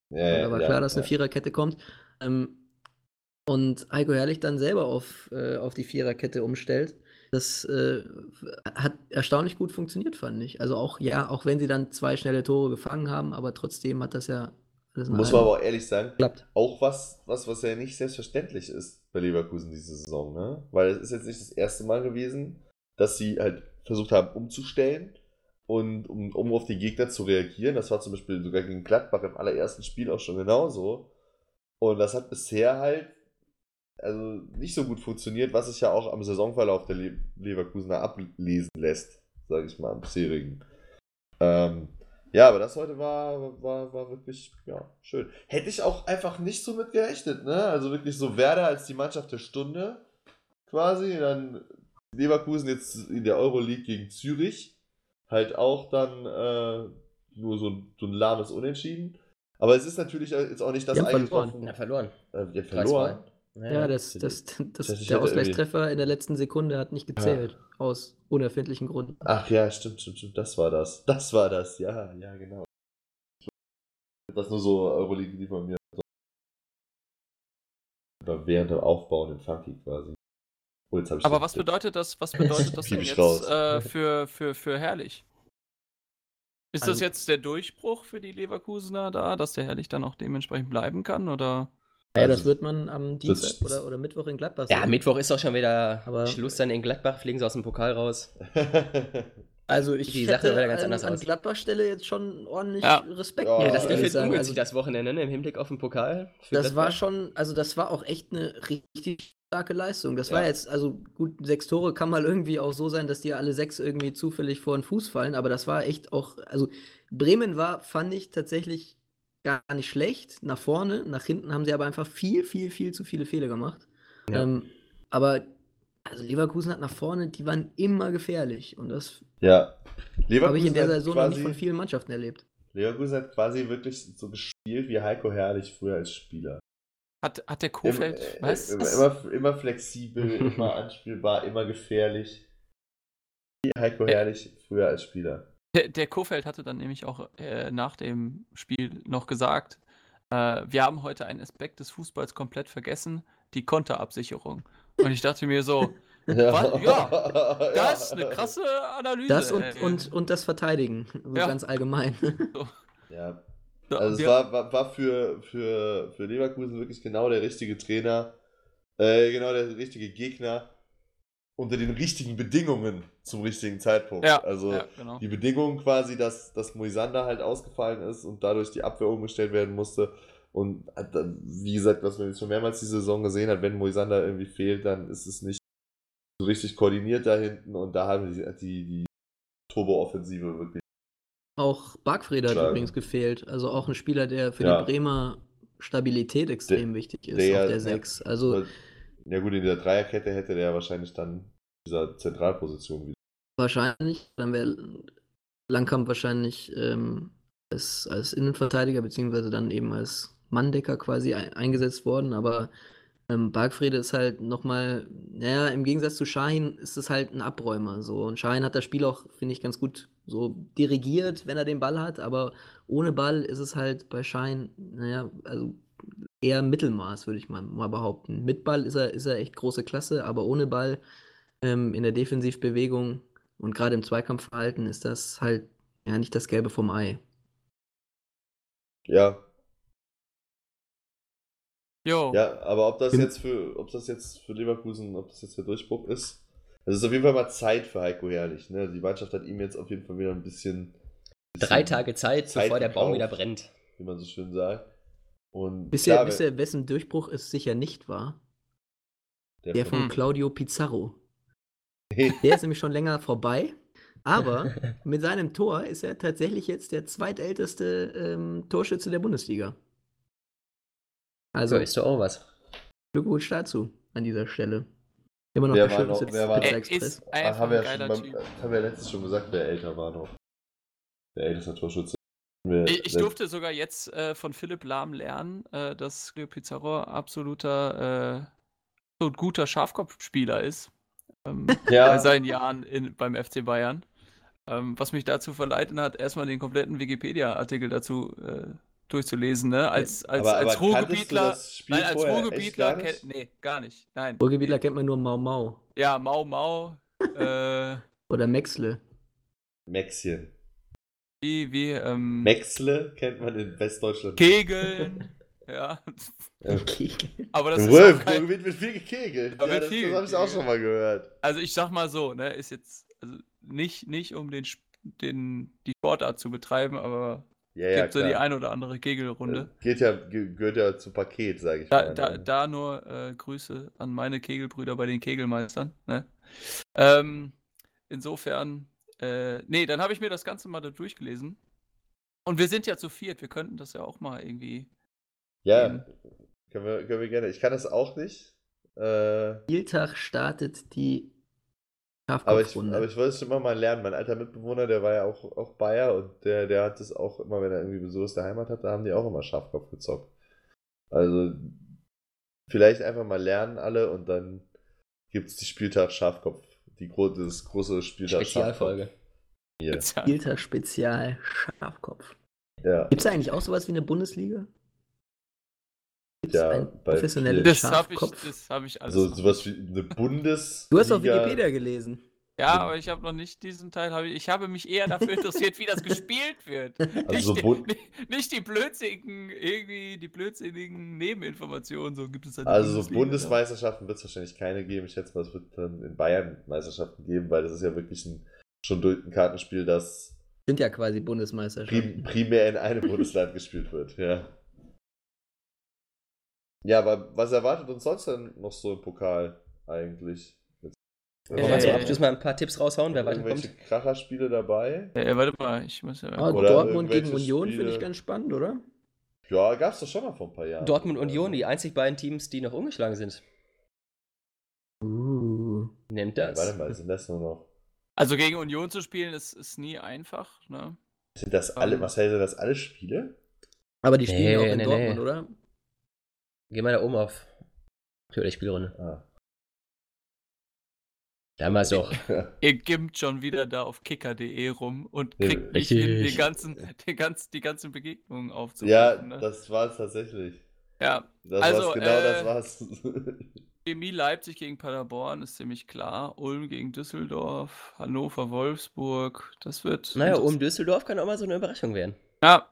Ja, da war ja, klar, dass eine Viererkette kommt. Ähm, und Heiko Herrlich dann selber auf, äh, auf die Viererkette umstellt. Das äh, hat erstaunlich gut funktioniert, fand ich. Also auch, ja, auch wenn sie dann zwei schnelle Tore gefangen haben, aber trotzdem hat das ja alles in Muss man aber auch ehrlich sagen, geklappt. auch was, was, was ja nicht selbstverständlich ist bei Leverkusen diese Saison, ne? Weil es ist jetzt nicht das erste Mal gewesen, dass sie halt versucht haben umzustellen und um, um auf die Gegner zu reagieren. Das war zum Beispiel sogar gegen Gladbach im allerersten Spiel auch schon genauso. Und das hat bisher halt also nicht so gut funktioniert, was sich ja auch am Saisonverlauf der Le Leverkusener ablesen lässt, sage ich mal, am bisherigen. Ähm, ja, aber das heute war, war, war wirklich ja, schön. Hätte ich auch einfach nicht so mit gerechnet, ne? Also wirklich so Werder als die Mannschaft der Stunde quasi, dann Leverkusen jetzt in der Euroleague gegen Zürich, halt auch dann äh, nur so ein, so ein lahmes Unentschieden. Aber es ist natürlich jetzt auch nicht das Die haben verloren. Na, verloren. Äh, wir 3-2. Ja, das, das, das, ich der Ausgleichstreffer in der letzten Sekunde hat nicht gezählt. Aus unerfindlichen Gründen. Ach ja, stimmt, stimmt, stimmt. Das war das. Das war das. Ja, ja, genau. Das nur so Euroleague, die von mir. Oder während dem Aufbauen in Funky quasi. Oh, jetzt hab ich Aber den- was bedeutet das, was bedeutet das denn jetzt äh, für, für, für Herrlich? Ist das Also- jetzt der Durchbruch für die Leverkusener da, dass der Herrlich dann auch dementsprechend bleiben kann? Oder? Ja, das Also, wird man am Dienstag oder, oder Mittwoch in Gladbach Ja, sehen. Mittwoch ist doch schon wieder Aber- Schluss dann in Gladbach, fliegen sie aus dem Pokal raus. Also ich Die Sache hätte wäre ganz an, anders an aus. Gladbach Stelle jetzt schon ordentlich Ja. Respekt. Ja, Ja, das gefällt sagen. Also, das Wochenende ne, im Hinblick auf den Pokal. für das war Gladbach. schon, also das war auch echt eine richtig starke Leistung. Das Ja. war jetzt, also gut, sechs Tore kann mal irgendwie auch so sein, dass die alle sechs irgendwie zufällig vor den Fuß fallen, aber das war echt auch, also Bremen war, fand ich tatsächlich gar nicht schlecht. Nach vorne, nach hinten haben sie aber einfach viel, viel, viel zu viele Fehler gemacht. Ja. Ähm, aber also Leverkusen hat nach vorne, die waren immer gefährlich und das Ja. habe ich in der Saison noch nicht quasi- von vielen Mannschaften erlebt. Leverkusen hat quasi wirklich so gespielt wie Heiko Herrlich früher als Spieler. Hat, hat der Kofeld, äh, was? immer, immer, immer flexibel, immer anspielbar, immer gefährlich. Wie Heiko. Herrlich früher als Spieler. Der, der Kofeld hatte dann nämlich auch äh, nach dem Spiel noch gesagt, äh, wir haben heute einen Aspekt des Fußballs komplett vergessen, die Konterabsicherung. Und ich dachte mir so, Was? Ja, das ist eine krasse Analyse. Das und, ey. und, und das Verteidigen, so Ja. ganz allgemein. Ja, So, also es war, war, war für, für, für Leverkusen wirklich genau der richtige Trainer, äh, genau der richtige Gegner unter den richtigen Bedingungen zum richtigen Zeitpunkt. ja, also ja, genau. die Bedingungen quasi, dass, dass Moisander halt ausgefallen ist und dadurch die Abwehr umgestellt werden musste. Und äh, wie gesagt, was man jetzt schon mehrmals die Saison gesehen hat, wenn Moisander irgendwie fehlt, dann ist es nicht so richtig koordiniert da hinten und da haben die, die, die Turbo-Offensive wirklich. Auch Bargfrede hat übrigens gefehlt. Also auch ein Spieler, der für Ja. die Bremer Stabilität extrem wichtig ist der- auf der ja. 6. Also Ja gut, in der Dreierkette hätte der wahrscheinlich dann dieser Zentralposition wieder. wahrscheinlich, dann wäre Langkamp wahrscheinlich ähm, als, als Innenverteidiger, beziehungsweise dann eben als Manndecker quasi ein, eingesetzt worden, aber ähm, Bargfrede ist halt nochmal, naja, im Gegensatz zu Shahin ist es halt ein Abräumer. So. Und Shahin hat das Spiel auch, finde ich, ganz gut so dirigiert, wenn er den Ball hat, aber ohne Ball ist es halt bei Shahin, naja, also eher Mittelmaß, würde ich mal, mal behaupten. Mit Ball ist er, ist er echt große Klasse, aber ohne Ball ähm, in der Defensivbewegung und gerade im Zweikampfverhalten ist das halt ja nicht das Gelbe vom Ei. Ja, Jo, ja, aber ob das Bin- jetzt für, ob das jetzt für Leverkusen, ob das jetzt der Durchbruch ist, das ist auf jeden Fall mal Zeit für Heiko Herrlich. Ne? Die Mannschaft hat ihm jetzt auf jeden Fall wieder ein bisschen, bisschen Drei Tage Zeit, Zeit bevor der Baum wieder brennt. wie man so schön sagt. Und ihr, klar, ihr, wessen Durchbruch es sicher nicht war? Der von Hm. Claudio Pizarro. Der ist nämlich schon länger vorbei, aber mit seinem Tor ist er tatsächlich jetzt der zweitälteste ähm, Torschütze der Bundesliga. Also So ist doch auch was. Glückwunsch dazu an dieser Stelle. Immer noch Wer der war noch- Schütze wer war Pizza Express. ist einfach haben wir, ein ja schon beim, äh, haben wir ja letztes schon gesagt, wer älter war noch. Der älteste Torschütze. Ich, ich durfte sogar jetzt äh, von Philipp Lahm lernen, äh, dass Leo Pizarro absoluter äh, so guter Schafkopfspieler ist. Ähm, bei Ja, seinen Jahren in, beim FC Bayern. Ähm, was mich dazu verleiten hat, erstmal den kompletten Wikipedia-Artikel dazu äh, durchzulesen, ne? Als, als, aber, als aber Ruhrgebietler. Nein, als Ruhrgebietler kennt. Nee, gar nicht. Nein. Ruhrgebietler kennt man nur Mau Mau Ja, Mau Mau. äh, oder Maxle. Maxchen. Wie, wie, ähm, Maxle kennt man in Westdeutschland. Kegeln. ja. Ja. Aber das ist auch Ruhr- kein, wird viel gekegelt. Ja, das, das habe ich auch schon mal gehört. Also ich sag mal so, ne, ist jetzt also nicht, nicht um den, den, die Sportart zu betreiben, aber Ja, ja, gibt so die klar. ein oder andere Kegelrunde. Äh, Geht ja, ge- gehört ja zum Paket, sage ich Da, mal. da, ne? da nur äh, Grüße an meine Kegelbrüder bei den Kegelmeistern. Ne? Ähm, insofern, äh, nee, dann habe ich mir das Ganze mal da durchgelesen. Und wir sind ja zu viert, wir könnten das ja auch mal irgendwie. ja, können wir, können wir gerne. Ich kann das auch nicht. Äh, Spieltag startet die aber, ich, Schafkopfrunde. aber ich wollte es schon immer mal lernen. Mein alter Mitbewohner, der war ja auch, auch Bayer und der, der hat das auch immer, wenn er irgendwie Besuch aus der Heimat hat, da haben die auch immer Schafkopf gezockt. Also vielleicht einfach mal lernen alle und dann gibt es die Spieltag Schafkopf. Die gro das große Spieltag Spezialfolge. Hier. Spieltag Spezial Schafkopf. Ja. Gibt es eigentlich auch sowas wie eine Bundesliga? Gibt es Ja, ein professionelles Das habe ich, das hab ich alles. Also sowas wie eine Bundes. du hast auf Wikipedia gelesen. Ja, aber ich habe noch nicht diesen Teil. Hab ich, ich habe mich eher dafür interessiert, wie das gespielt wird. Also nicht, so nicht, nicht die blödsinnigen, irgendwie die blödsinnigen Nebeninformationen. So gibt es halt Also so Bundesmeisterschaften wird es wahrscheinlich keine geben. Ich schätze mal, es wird dann in Bayern Meisterschaften geben, weil das ist ja wirklich ein, schon durch ein Kartenspiel, das Sind ja quasi prim, Bundesmeisterschaften. primär in einem Bundesland gespielt wird. Ja. Ja, aber was erwartet uns sonst denn noch so im Pokal eigentlich? Jetzt, Wollen wir zum Äh, Abschluss mal ein paar Tipps raushauen, wer weiterkommt? Kracherspiele dabei? Äh, warte mal, ich muss ja. Ah, Dortmund gegen Union finde ich ganz spannend, oder? Ja, gab's doch schon mal vor ein paar Jahren. Dortmund und Union, die einzig beiden Teams, die noch ungeschlagen sind. Uh. Nimmt Ja, das. warte mal, sind das nur noch. Also gegen Union zu spielen ist, ist nie einfach, ne? Sind das alle, Ähm. was heißt das alle Spiele? Aber die spielen ja auch Nee, in nee, Dortmund, nee. oder? Geh mal da oben auf aktuelle Spielrunde. Ah. Damals doch. Ihr gimmt schon wieder da auf kicker.de rum und Ja, kriegt nicht hin, die ganzen, die, ganz, die ganzen Begegnungen ja, aufzurufen. ne? das war's tatsächlich. ja. Das Also, war's, genau äh, das war's. Chemie Leipzig gegen Paderborn ist ziemlich klar. Ulm gegen Düsseldorf, Hannover, Wolfsburg. Das wird. Naja, um Düsseldorf kann auch mal so eine Überraschung werden. Ja.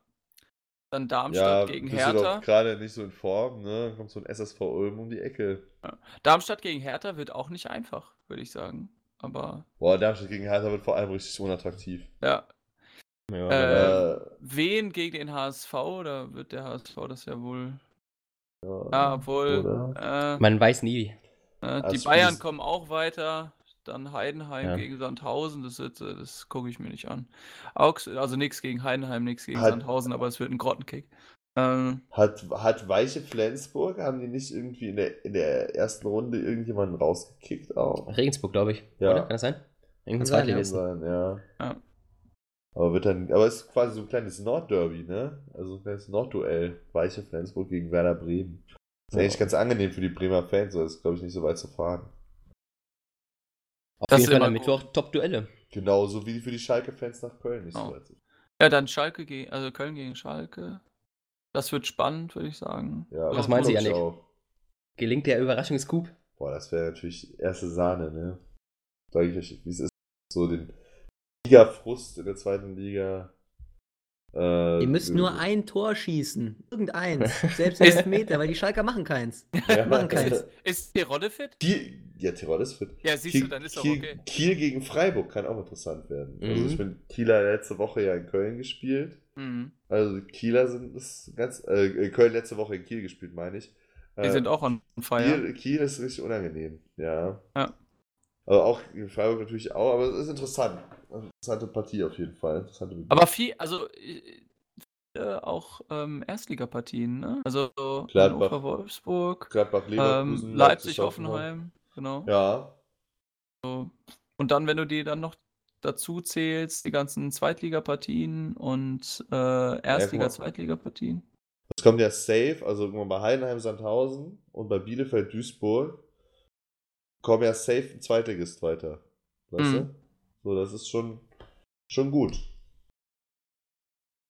Dann ja, Darmstadt gegen Düsseldorf Hertha. gerade nicht so in Form, ne? Dann kommt so ein SSV Ulm um die Ecke. Darmstadt gegen Hertha wird auch nicht einfach, würde ich sagen. Aber Boah, Darmstadt gegen Hertha wird vor allem richtig unattraktiv. ja. Ja, Äh, Äh, Wen gegen den HSV? Da wird der HSV das ja wohl. ja, Ja, obwohl. Oder? Äh, man weiß nie. äh, die Bayern kommen auch weiter. Dann Heidenheim Ja. gegen Sandhausen. Das, wird, äh, das gucke ich mir nicht an. Augs also nichts gegen Heidenheim, nichts gegen Sandhausen, aber es wird ein Grottenkick. Ähm, Hat, hat Weiche Flensburg, haben die nicht irgendwie in der, in der ersten Runde irgendjemanden rausgekickt auch? Regensburg, glaube ich. Ja. Oder? Kann das sein? Irgendein ja. Kann Zweitligisten. sein, ja. Ja. Aber wird dann, aber es ist quasi so ein kleines Nordderby, ne? Also ein kleines Nordduell. Weiche Flensburg gegen Werder Bremen. Ist eigentlich ganz angenehm für die Bremer Fans, so ist glaube ich nicht so weit zu fahren. Auf Das jeden ist Fall am Mittwoch Top-Duelle. Genauso wie für die Schalke-Fans nach Köln nicht Oh. so weit zu ja, dann Schalke gegen, also Köln gegen Schalke. Das wird spannend, würde ich sagen. Ja, Was meinen Sie, glaub ich Yannick? auch. Gelingt der Überraschungscoup? Boah, das wäre natürlich erste Sahne, ne? Sag ich euch, wie es ist. So den Liga-Frust in der zweiten Liga. Äh, Ihr müsst nur ein Tor schießen. Irgendeins. Selbst Elfmeter, weil die Schalker machen keins. Ja. Machen keins. Ist Tirode fit? Kiel, ja, Tirol ist fit. Ja, siehst Kiel, du, dann ist doch Kiel, okay. Kiel gegen Freiburg kann auch interessant werden. Also Mhm. ich bin Kieler letzte Woche ja in Köln gespielt. Mhm. Also die Kieler sind das ganz. Äh, Köln letzte Woche in Kiel gespielt, meine ich. Die Äh, sind auch on fire. Kiel, Kiel ist richtig unangenehm, ja. Ja. Aber auch in Freiburg natürlich auch, aber es ist interessant. Interessante Partie auf jeden Fall. Aber viel, also äh, auch ähm, Erstligapartien, ne? Also Gladbach. Hannover, Wolfsburg, Gladbach, Leverkusen, ähm, Leipzig, Hoffenheim, genau. Ja, Und dann, wenn du die dann noch dazu zählst, die ganzen Zweitligapartien und äh, Erstliga. Zweitligapartien. es kommt ja safe, also bei Heidenheim, Sandhausen und bei Bielefeld, Duisburg kommen ja safe ein Zweitligist weiter. Weißt Mhm. du? So, das ist schon, schon gut.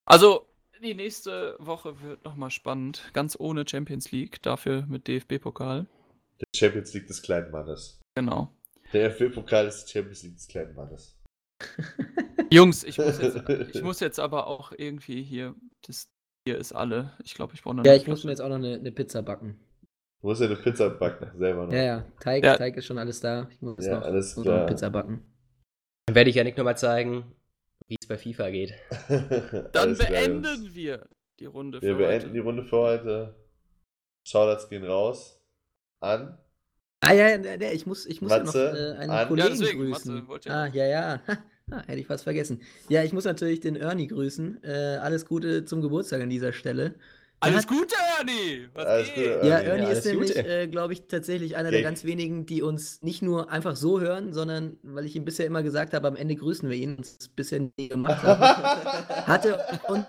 Also, die nächste Woche wird nochmal spannend. Ganz ohne Champions League, dafür mit DFB-Pokal. Der Champions League des kleinen Mannes. Genau. Der FB-Pokal ist die Champions League des kleinen Mannes. Jungs, ich muss, jetzt, ich muss jetzt aber auch irgendwie hier, das hier ist alle. Ich glaube, ich brauche noch Ja, ich muss mir jetzt auch noch eine, eine Pizza backen. Du musst ja eine Pizza backen, selber noch. Ja, ja. Teig, Ja. Teig ist schon alles da. Ich muss Ja, noch, alles muss noch klar. eine Pizza backen. Dann werde ich Janik nochmal zeigen, wie es bei FIFA geht. Dann beenden Jungs. wir die Runde Wir für beenden heute. die Runde für heute. Shoutouts gehen raus an. Ah ja, ja, ja, ich muss, ich muss ja noch Matze, äh, einen an- Kollegen Ja, deswegen, grüßen. Matze, ja ah, ja, ja. Ah, hätte ich fast vergessen. Ja, ich muss natürlich den Ernie grüßen. Äh, alles Gute zum Geburtstag an dieser Stelle. Der Alles Gute, Ernie! Was Alles geht? Gute, Ja, Ernie. Ja, ist nämlich, äh, glaube ich, tatsächlich einer der Gag. ganz wenigen, die uns nicht nur einfach so hören, sondern, weil ich ihm bisher immer gesagt habe, am Ende grüßen wir ihn, uns bisher nie gemacht haben, hatte und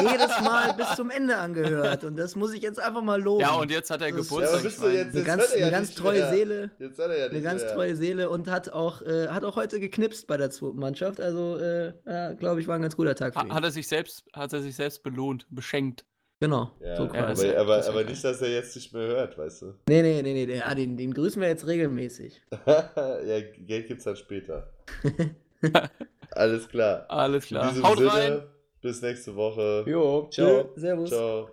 jedes Mal bis zum Ende angehört. Und das muss ich jetzt einfach mal loben. Ja, und jetzt hat er Das ist- Ja, Geburtstag. ich mein. jetzt, eine jetzt ganz, ja eine ganz treue mehr. Seele. Jetzt hat er ja nicht Eine ganz mehr. treue Seele und hat auch, äh, hat auch heute geknipst bei der zweiten Mannschaft. Also, äh, ja, glaube ich, war ein ganz guter Tag für ihn. Hat er sich selbst, hat er sich selbst belohnt, beschenkt. Genau. Ja, so aber, quasi. aber, ist ja aber nicht, dass er jetzt nicht mehr hört, weißt du? Nee, nee, nee, nee. Ja, den, den grüßen wir jetzt regelmäßig. ja, Geld gibt's dann später. Alles klar. Alles In klar. diesem Haut Sinne, rein! bis nächste Woche. Jo, ciao. Servus. Ciao.